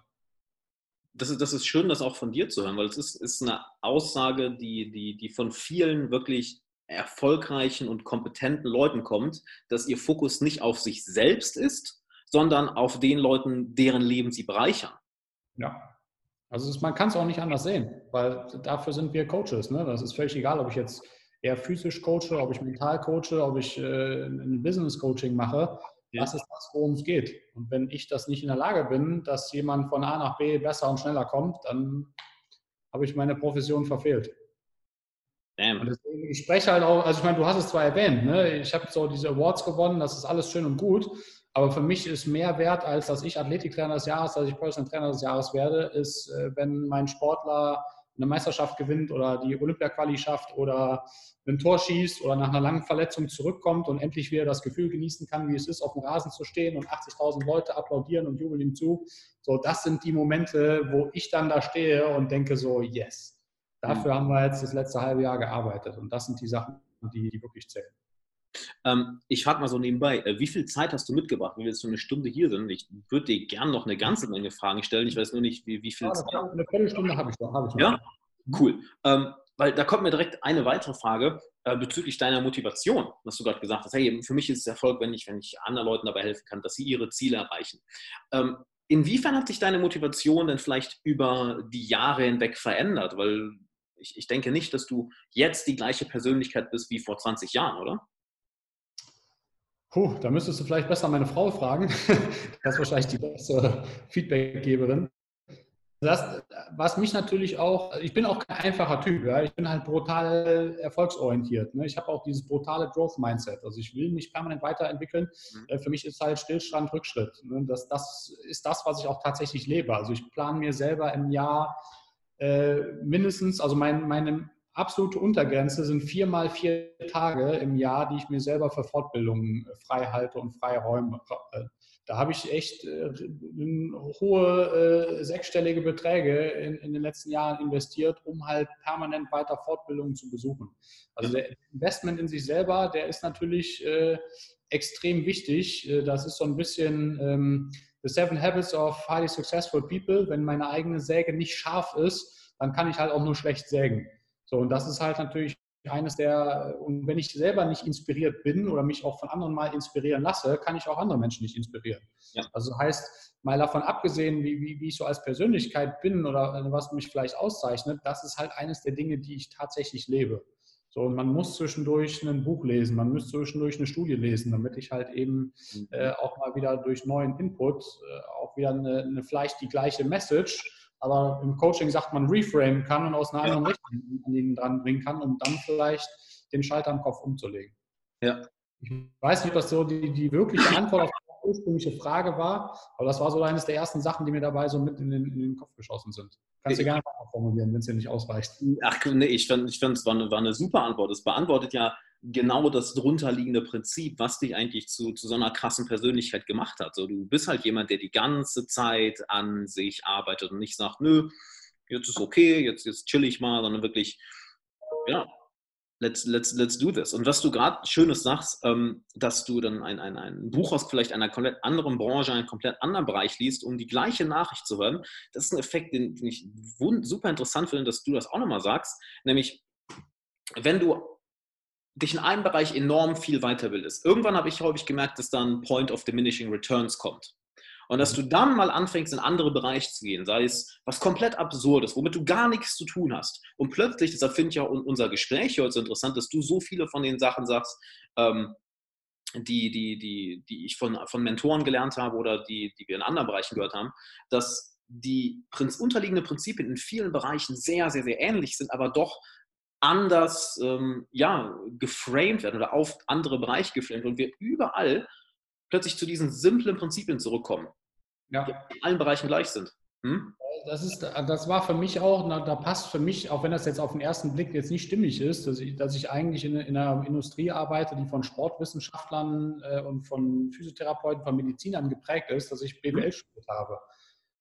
das ist, das ist schön, das auch von dir zu hören, weil es ist, ist eine Aussage, die, die, die von vielen wirklich erfolgreichen und kompetenten Leuten kommt, dass ihr Fokus nicht auf sich selbst ist, sondern auf den Leuten, deren Leben sie bereichern. Ja. Also ist, man kann es auch nicht anders sehen, weil dafür sind wir Coaches. Ne? Das ist völlig egal, ob ich jetzt eher physisch coache, ob ich mental coache, ob ich äh, ein Business Coaching mache. Ja. Das ist das, worum es geht. Und wenn ich das nicht in der Lage bin, dass jemand von A nach B besser und schneller kommt, dann habe ich meine Profession verfehlt. Damn. Und deswegen, ich spreche halt auch, also ich meine, du hast es zwar erwähnt, ne? ich habe so diese Awards gewonnen, das ist alles schön und gut, aber für mich ist mehr wert, als dass ich Athletiktrainer des Jahres, dass ich Personal Trainer des Jahres werde, ist, äh, wenn mein Sportler eine Meisterschaft gewinnt oder die Olympia-Quali schafft oder ein Tor schießt oder nach einer langen Verletzung zurückkommt und endlich wieder das Gefühl genießen kann, wie es ist, auf dem Rasen zu stehen und 80.000 Leute applaudieren und jubeln ihm zu. So, das sind die Momente, wo ich dann da stehe und denke so, yes, dafür mhm. haben wir jetzt das letzte halbe Jahr gearbeitet und das sind die Sachen, die, die wirklich zählen. Ähm, ich frage mal so nebenbei, äh, wie viel Zeit hast du mitgebracht, wenn wir jetzt so eine Stunde hier sind? Ich würde dir gerne noch eine ganze Menge Fragen stellen. Ich weiß nur nicht, wie, wie viel ja, Zeit. Eine Viertelstunde habe ich noch. Hab ich noch. Ja, cool. Ähm, weil da kommt mir direkt eine weitere Frage äh, bezüglich deiner Motivation, was du gerade gesagt hast. Hey, für mich ist es Erfolg, wenn ich, wenn ich anderen Leuten dabei helfen kann, dass sie ihre Ziele erreichen. Ähm, inwiefern hat sich deine Motivation denn vielleicht über die Jahre hinweg verändert? Weil ich, ich denke nicht, dass du jetzt die gleiche Persönlichkeit bist wie vor 20 Jahren, oder? Puh, da müsstest du vielleicht besser meine Frau fragen. (laughs) das ist wahrscheinlich die beste Feedbackgeberin. Das, was mich natürlich auch, ich bin auch kein einfacher Typ, ja. ich bin halt brutal erfolgsorientiert. Ne? Ich habe auch dieses brutale Growth-Mindset. Also ich will mich permanent weiterentwickeln. Mhm. Äh, für mich ist halt Stillstand Rückschritt. Ne? Das, das ist das, was ich auch tatsächlich lebe. Also ich plane mir selber im Jahr äh, mindestens, also mein, meine absolute Untergrenze sind vier mal vier Tage im Jahr, die ich mir selber für Fortbildungen äh, frei halte und frei räume. Äh, da habe ich echt äh, hohe sechsstellige Beträge in, in, den letzten Jahren investiert, um halt permanent weiter Fortbildungen zu besuchen. Also der Investment in sich selber, der ist natürlich extrem wichtig. Das ist so ein bisschen ähm, The Seven Habits of Highly Successful People. Wenn meine eigene Säge nicht scharf ist, dann kann ich halt auch nur schlecht sägen. So, und das ist halt natürlich eines der, und wenn ich selber nicht inspiriert bin oder mich auch von anderen mal inspirieren lasse, kann ich auch andere Menschen nicht inspirieren. Ja. Also heißt, mal davon abgesehen, wie, wie, wie ich so als Persönlichkeit bin oder was mich vielleicht auszeichnet, das ist halt eines der Dinge, die ich tatsächlich lebe. So, und man muss zwischendurch ein Buch lesen, man muss zwischendurch eine Studie lesen, damit ich halt eben mhm. äh, auch mal wieder durch neuen Input äh, auch wieder eine, eine vielleicht die gleiche Message aber im Coaching sagt man reframe kann und aus einer anderen Richtung an ihn dran bringen kann, um dann vielleicht den Schalter im Kopf umzulegen. Ja. Ich weiß nicht, ob das so die, die wirkliche Antwort auf die ursprüngliche Frage war, aber das war so eines der ersten Sachen, die mir dabei so mit in den, in den Kopf geschossen sind. Kannst du gerne formulieren, wenn es dir nicht ausreicht. Ach nee, ich fand, ich es war eine, war eine super Antwort. Es beantwortet ja genau das drunterliegende Prinzip, was dich eigentlich zu, zu so einer krassen Persönlichkeit gemacht hat. So, du bist halt jemand, der die ganze Zeit an sich arbeitet und nicht sagt, nö, jetzt ist okay, jetzt, jetzt chill ich mal, sondern wirklich, ja, let's, let's, let's do this. Und was du gerade Schönes sagst, ähm, dass du dann ein, ein, ein Buch aus vielleicht einer komplett anderen Branche, einen komplett anderen Bereich liest, um die gleiche Nachricht zu hören, das ist ein Effekt, den, den ich super interessant finde, dass du das auch nochmal sagst, nämlich wenn du dich in einem Bereich enorm viel weiterbildest. Irgendwann habe ich häufig gemerkt, dass dann Point of Diminishing Returns kommt. Und dass du dann mal anfängst, in andere Bereiche zu gehen, sei es was komplett Absurdes, womit du gar nichts zu tun hast. Und plötzlich, deshalb finde ich auch unser Gespräch heute so interessant, dass du so viele von den Sachen sagst, ähm, die, die, die, die ich von, von Mentoren gelernt habe oder die, die wir in anderen Bereichen gehört haben, dass die unterliegenden Prinzipien in vielen Bereichen sehr, sehr, sehr ähnlich sind, aber doch anders ähm, ja, geframed werden oder auf andere Bereiche geframed und wir überall plötzlich zu diesen simplen Prinzipien zurückkommen, ja. die in allen Bereichen gleich sind. Hm? Das, ist, das war für mich auch, da passt für mich, auch wenn das jetzt auf den ersten Blick jetzt nicht stimmig ist, dass ich, dass ich eigentlich in, in einer Industrie arbeite, die von Sportwissenschaftlern äh, und von Physiotherapeuten, von Medizinern geprägt ist, dass ich BWL studiert habe.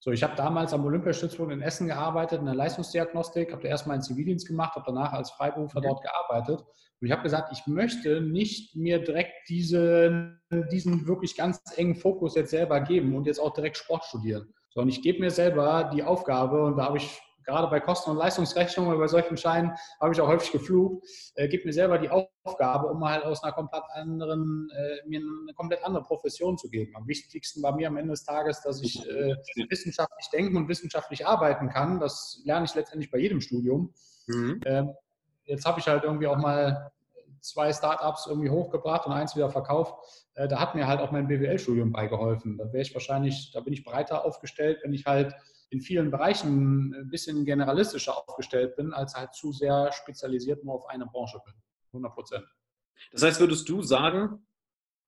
So, ich habe damals am Olympiastützpunkt in Essen gearbeitet, in der Leistungsdiagnostik, habe da erstmal einen Zivildienst gemacht, habe danach als Freiberufler mhm. dort gearbeitet. Und ich habe gesagt, ich möchte nicht mir direkt diese, diesen wirklich ganz engen Fokus jetzt selber geben und jetzt auch direkt Sport studieren. So, und ich gebe mir selber die Aufgabe, und da habe ich gerade bei Kosten- und Leistungsrechnungen oder bei solchen Scheinen habe ich auch häufig geflucht, äh, gebe mir selber die Aufgabe, um halt aus einer komplett anderen, äh, mir eine komplett andere Profession zu geben. Am wichtigsten war mir am Ende des Tages, dass ich äh, wissenschaftlich denken und wissenschaftlich arbeiten kann. Das lerne ich letztendlich bei jedem Studium. Mhm. Ähm, jetzt habe ich halt irgendwie auch mal zwei Startups irgendwie hochgebracht und eins wieder verkauft. Äh, da hat mir halt auch mein BWL-Studium beigeholfen. Da wäre ich wahrscheinlich, da bin ich breiter aufgestellt, wenn ich halt in vielen Bereichen ein bisschen generalistischer aufgestellt bin, als halt zu sehr spezialisiert nur auf eine Branche bin. 100 Prozent. Das heißt, würdest du sagen,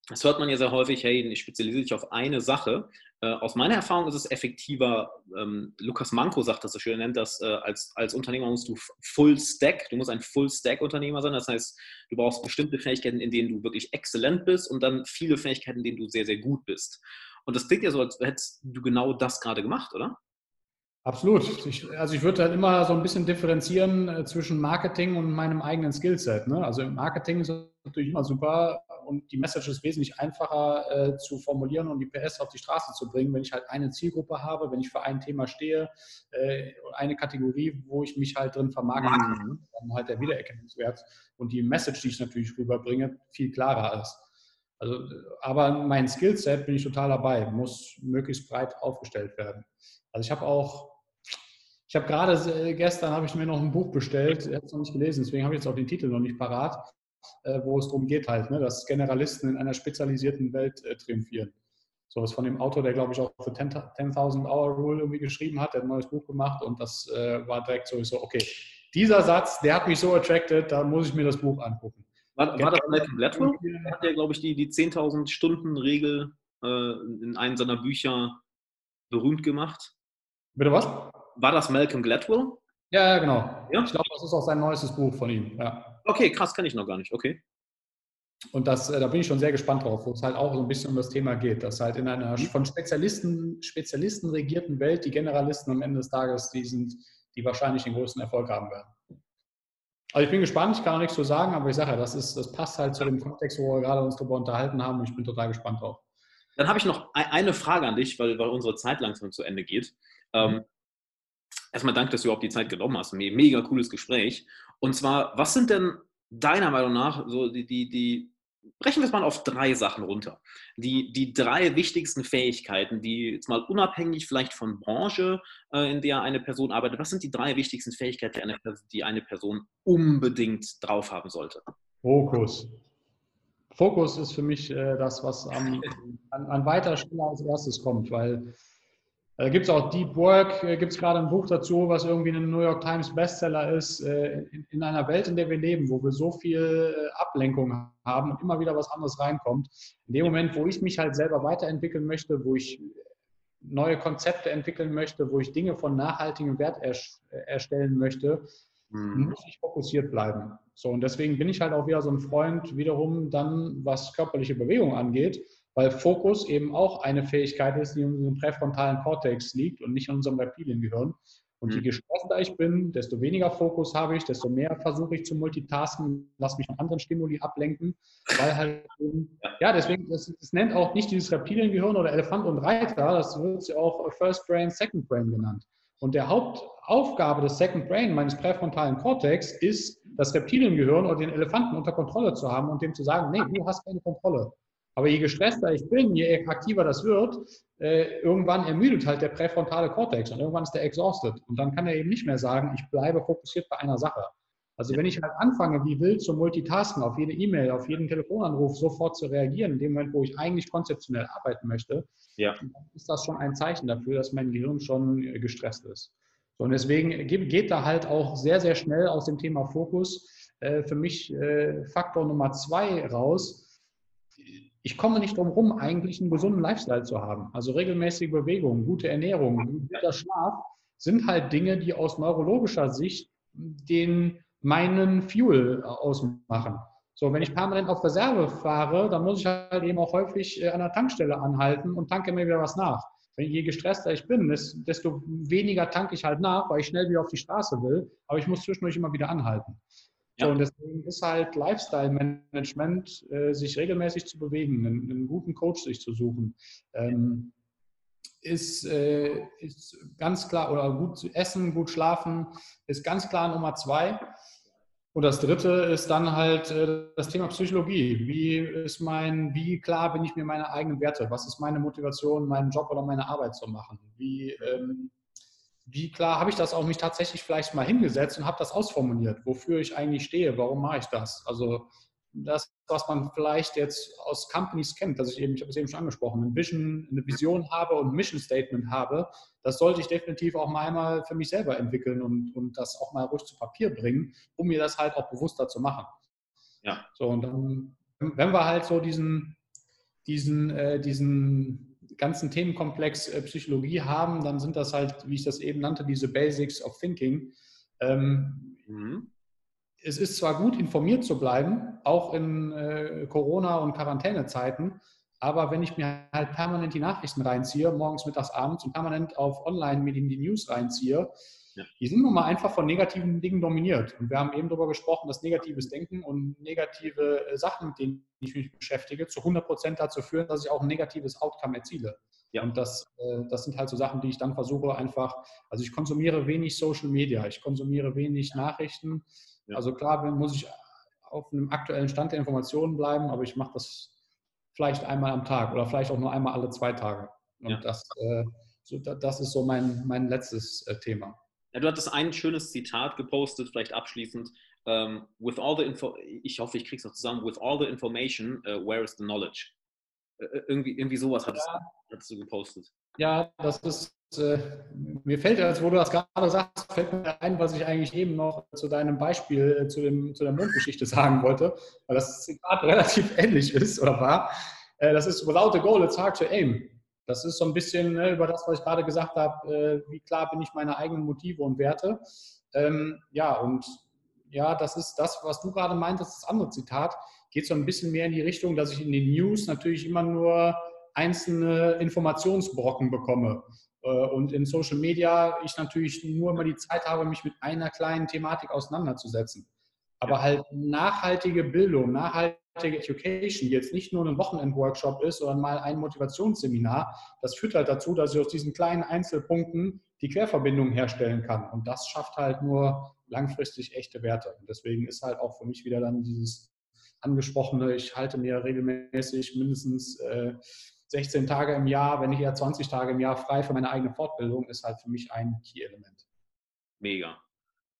das hört man ja sehr häufig, hey, ich spezialisiere dich auf eine Sache. Äh, aus meiner Erfahrung ist es effektiver, ähm, Lukas Manko sagt das so schön, er nennt das, äh, als, als Unternehmer musst du Full Stack, du musst ein Full Stack Unternehmer sein. Das heißt, du brauchst bestimmte Fähigkeiten, in denen du wirklich exzellent bist und dann viele Fähigkeiten, in denen du sehr, sehr gut bist. Und das klingt ja so, als hättest du genau das gerade gemacht, oder? Absolut. Ich, also ich würde halt immer so ein bisschen differenzieren äh, zwischen Marketing und meinem eigenen Skillset. Ne? Also im Marketing ist es natürlich immer super und die Message ist wesentlich einfacher äh, zu formulieren und die PS auf die Straße zu bringen, wenn ich halt eine Zielgruppe habe, wenn ich für ein Thema stehe, äh, eine Kategorie, wo ich mich halt drin vermarkten kann, mhm. dann halt der Wiedererkennungswert und die Message, die ich natürlich rüberbringe, viel klarer ist. Also, aber mein Skillset bin ich total dabei, muss möglichst breit aufgestellt werden. Also ich habe auch ich habe gerade äh, gestern habe ich mir noch ein Buch bestellt, ich habe es noch nicht gelesen, deswegen habe ich jetzt auch den Titel noch nicht parat, äh, wo es darum geht halt, ne, dass Generalisten in einer spezialisierten Welt äh, triumphieren. So was von dem Autor, der glaube ich auch für 10.000 Hour Rule irgendwie geschrieben hat, der hat ein neues Buch gemacht und das äh, war direkt sowieso, okay, dieser Satz, der hat mich so attracted, da muss ich mir das Buch angucken. War, war das Malcolm Gladwell? Hat der, glaube ich, die, die 10.000 Stunden Regel äh, in einem seiner Bücher berühmt gemacht? Bitte was? War das Malcolm Gladwell? Ja, genau. Ja? Ich glaube, das ist auch sein neuestes Buch von ihm. Ja. Okay, krass, kenne ich noch gar nicht. Okay. Und das, äh, da bin ich schon sehr gespannt drauf, wo es halt auch so ein bisschen um das Thema geht, dass halt in einer mhm. von Spezialisten, Spezialisten regierten Welt die Generalisten am Ende des Tages die sind, die wahrscheinlich den größten Erfolg haben werden. Also ich bin gespannt, ich kann auch nichts zu sagen, aber ich sage ja, das, ist, das passt halt zu dem Kontext, wo wir gerade uns darüber unterhalten haben und ich bin total gespannt drauf. Dann habe ich noch eine Frage an dich, weil, weil unsere Zeit langsam zu Ende geht. Ähm, mhm erstmal danke, dass du überhaupt die Zeit genommen hast. Mega cooles Gespräch. Und zwar, was sind denn deiner Meinung nach so die, die, die brechen wir es mal auf drei Sachen runter. Die, die drei wichtigsten Fähigkeiten, die jetzt mal unabhängig vielleicht von Branche, äh, in der eine Person arbeitet, was sind die drei wichtigsten Fähigkeiten, die eine, die eine Person unbedingt drauf haben sollte? Fokus. Fokus ist für mich äh, das, was am, an, an weiter Stelle als erstes kommt, weil da gibt es auch Deep Work, äh, gibt es gerade ein Buch dazu, was irgendwie ein New York Times Bestseller ist. Äh, in, einer Welt, in der wir leben, wo wir so viel äh, Ablenkung haben und immer wieder was anderes reinkommt. In dem Moment, wo ich mich halt selber weiterentwickeln möchte, wo ich neue Konzepte entwickeln möchte, wo ich Dinge von nachhaltigem Wert erstellen möchte, mhm. muss ich fokussiert bleiben. So, und deswegen bin ich halt auch wieder so ein Freund, wiederum dann, was körperliche Bewegung angeht, weil Fokus eben auch eine Fähigkeit ist, die in unserem präfrontalen Kortex liegt und nicht in unserem Reptiliengehirn. Und mhm. je gestresster ich bin, desto weniger Fokus habe ich, desto mehr versuche ich zu multitasken, lass mich von anderen Stimuli ablenken, weil halt, ja, deswegen, das, das nennt auch nicht dieses Reptiliengehirn oder Elefant und Reiter, das wird ja auch First Brain, Second Brain genannt. Und der Hauptaufgabe des Second Brain, meines präfrontalen Kortex, ist, das Reptiliengehirn oder den Elefanten unter Kontrolle zu haben und dem zu sagen, nee, du hast keine Kontrolle. Aber je gestresster ich bin, je aktiver das wird, äh, irgendwann ermüdet halt der präfrontale Kortex und irgendwann ist der exhausted. Und dann kann er eben nicht mehr sagen, ich bleibe fokussiert bei einer Sache. Also wenn ich halt anfange, wie wild zu multitasken, auf jede E-Mail, auf jeden Telefonanruf sofort zu reagieren, in dem Moment, wo ich eigentlich konzeptionell arbeiten möchte, ja. ist das schon ein Zeichen dafür, dass mein Gehirn schon äh, gestresst ist. So, und deswegen geht da halt auch sehr, sehr schnell aus dem Thema Fokus äh, für mich äh, Faktor Nummer zwei raus. Ich komme nicht drum herum, eigentlich einen gesunden Lifestyle zu haben. Also regelmäßige Bewegung, gute Ernährung, guter Schlaf sind halt Dinge, die aus neurologischer Sicht den meinen Fuel ausmachen. So, wenn ich permanent auf Reserve fahre, dann muss ich halt eben auch häufig an der Tankstelle anhalten und tanke mir wieder was nach. Wenn je gestresster ich bin, desto weniger tanke ich halt nach, weil ich schnell wieder auf die Straße will. Aber ich muss zwischendurch immer wieder anhalten. Ja. So, und deswegen ist halt Lifestyle-Management, äh, sich regelmäßig zu bewegen, einen, einen, guten Coach sich zu suchen, ähm, ist, äh, ist ganz klar, oder gut zu essen, gut schlafen, ist ganz klar Nummer zwei. Und das dritte ist dann halt äh, das Thema Psychologie. Wie ist mein, wie klar bin ich mir meine eigenen Werte? Was ist meine Motivation, meinen Job oder meine Arbeit zu machen? Wie, ähm, wie klar habe ich das auch mich tatsächlich vielleicht mal hingesetzt und habe das ausformuliert, wofür ich eigentlich stehe, warum mache ich das? Also das, was man vielleicht jetzt aus Companies kennt, dass ich eben, ich habe es eben schon angesprochen, eine Vision, eine Vision habe und ein Mission Statement habe, das sollte ich definitiv auch mal einmal für mich selber entwickeln und, und das auch mal ruhig zu Papier bringen, um mir das halt auch bewusster zu machen. Ja. So, und dann, wenn wir halt so diesen, diesen, äh, diesen ganzen Themenkomplex äh, Psychologie haben, dann sind das halt, wie ich das eben nannte, diese Basics of Thinking. Ähm, mhm es ist zwar gut, informiert zu bleiben, auch in äh, Corona- und Quarantänezeiten, aber wenn ich mir halt permanent die Nachrichten reinziehe, morgens, mittags, abends und permanent auf Online-Medien die News reinziehe. Die sind nun mal einfach von negativen Dingen dominiert. Und wir haben eben darüber gesprochen, dass negatives Denken und negative äh, Sachen, mit denen ich mich beschäftige, zu 100 Prozent dazu führen, dass ich auch ein negatives Outcome erziele. Ja. Und das, äh, das sind halt so Sachen, die ich dann versuche einfach, also ich konsumiere wenig Social Media, ich konsumiere wenig Nachrichten, ja. Also klar muss ich auf einem aktuellen Stand der Informationen bleiben, aber ich mache das vielleicht einmal am Tag oder vielleicht auch nur einmal alle zwei Tage. Und ja. das, äh, das ist so mein, mein letztes Thema. Ja, du hattest ein schönes Zitat gepostet, vielleicht abschließend. Um, ähm, with all the info, ich hoffe, ich kriege es noch zusammen. With all the information, uh, where is the knowledge? Uh, irgendwie, irgendwie sowas hattest, ja. hattest du gepostet. Ja, das ist äh, mir fällt jetzt, wo du das gerade sagst, fällt mir ein, was ich eigentlich eben noch zu deinem Beispiel, äh, zu, dem, zu der Mondgeschichte sagen wollte, weil das Zitat (laughs) relativ ähnlich ist oder war. Äh, das ist, without a goal, it's hard to aim. Das ist so ein bisschen ne, über das, was ich gerade gesagt habe, wie klar bin ich meine eigenen Motive und Werte. Ähm, ja, und ja, das ist das, was du gerade meintest, das andere Zitat, geht so ein bisschen mehr in die Richtung, dass ich in den News natürlich immer nur einzelne Informationsbrocken bekomme. Äh, und in Social Media ich natürlich nur mal die Zeit habe, mich mit einer kleinen Thematik auseinanderzusetzen. Aber halt nachhaltige Bildung, nachhaltige Education, die jetzt nicht nur ein Wochenend-Workshop ist, sondern mal ein Motivationsseminar, das führt halt dazu, dass ich aus diesen kleinen Einzelpunkten die Querverbindung herstellen kann. Und das schafft halt nur langfristig echte Werte. Und deswegen ist halt auch für mich wieder dann dieses angesprochene, ich halte mir regelmäßig mindestens äh, 16 Tage im Jahr, wenn nicht eher 20 Tage im Jahr frei für meine eigene Fortbildung, ist halt für mich ein Key-Element. Mega.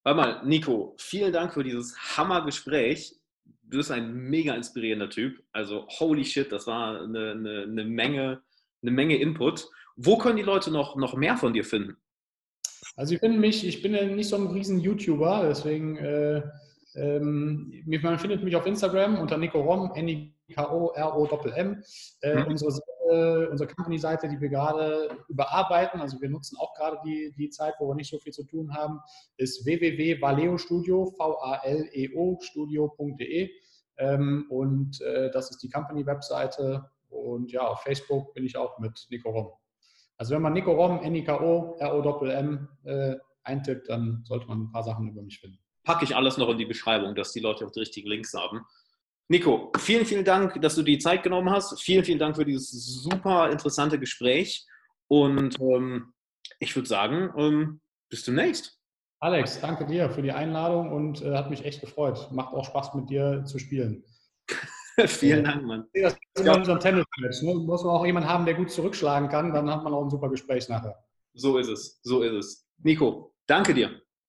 Warte mal, Nico, vielen Dank für dieses Hammer-Gespräch. Du bist ein mega inspirierender Typ. Also, holy shit, das war eine, eine, eine, Menge, eine Menge Input. Wo können die Leute noch, noch mehr von dir finden? Also, sie finden mich, ich bin ja nicht so ein riesen YouTuber, deswegen, äh, ähm, man findet mich auf Instagram unter Nico Rom, N-I-K-O-R-O-M-M. Äh, mhm. Unsere äh, unsere Company-Seite, die wir gerade überarbeiten, also wir nutzen auch gerade die, die Zeit, wo wir nicht so viel zu tun haben, ist www.valeostudio, V-A-L-E-O, studio.de. Ähm, und äh, das ist die Company-Webseite. Und ja, auf Facebook bin ich auch mit Nico Rom. Also wenn man Nico Rom, N-I-K-O, R-O-M-M äh, eintippt, dann sollte man ein paar Sachen über mich finden. Packe ich alles noch in die Beschreibung, dass die Leute auch die richtigen Links haben. Nico, vielen, vielen Dank, dass du die Zeit genommen hast. Vielen, vielen Dank für dieses super interessante Gespräch. Und ähm, ich würde sagen, ähm, bis demnächst. Alex, danke dir für die Einladung und äh, hat mich echt gefreut. Macht auch Spaß mit dir zu spielen. (laughs) Vielen Dank, Mann. Das ist ja. unserem Tennis-Match. Ne? Muss man auch jemanden haben, der gut zurückschlagen kann, dann hat man auch ein super Gespräch nachher. So ist es. So ist es. Nico, danke dir.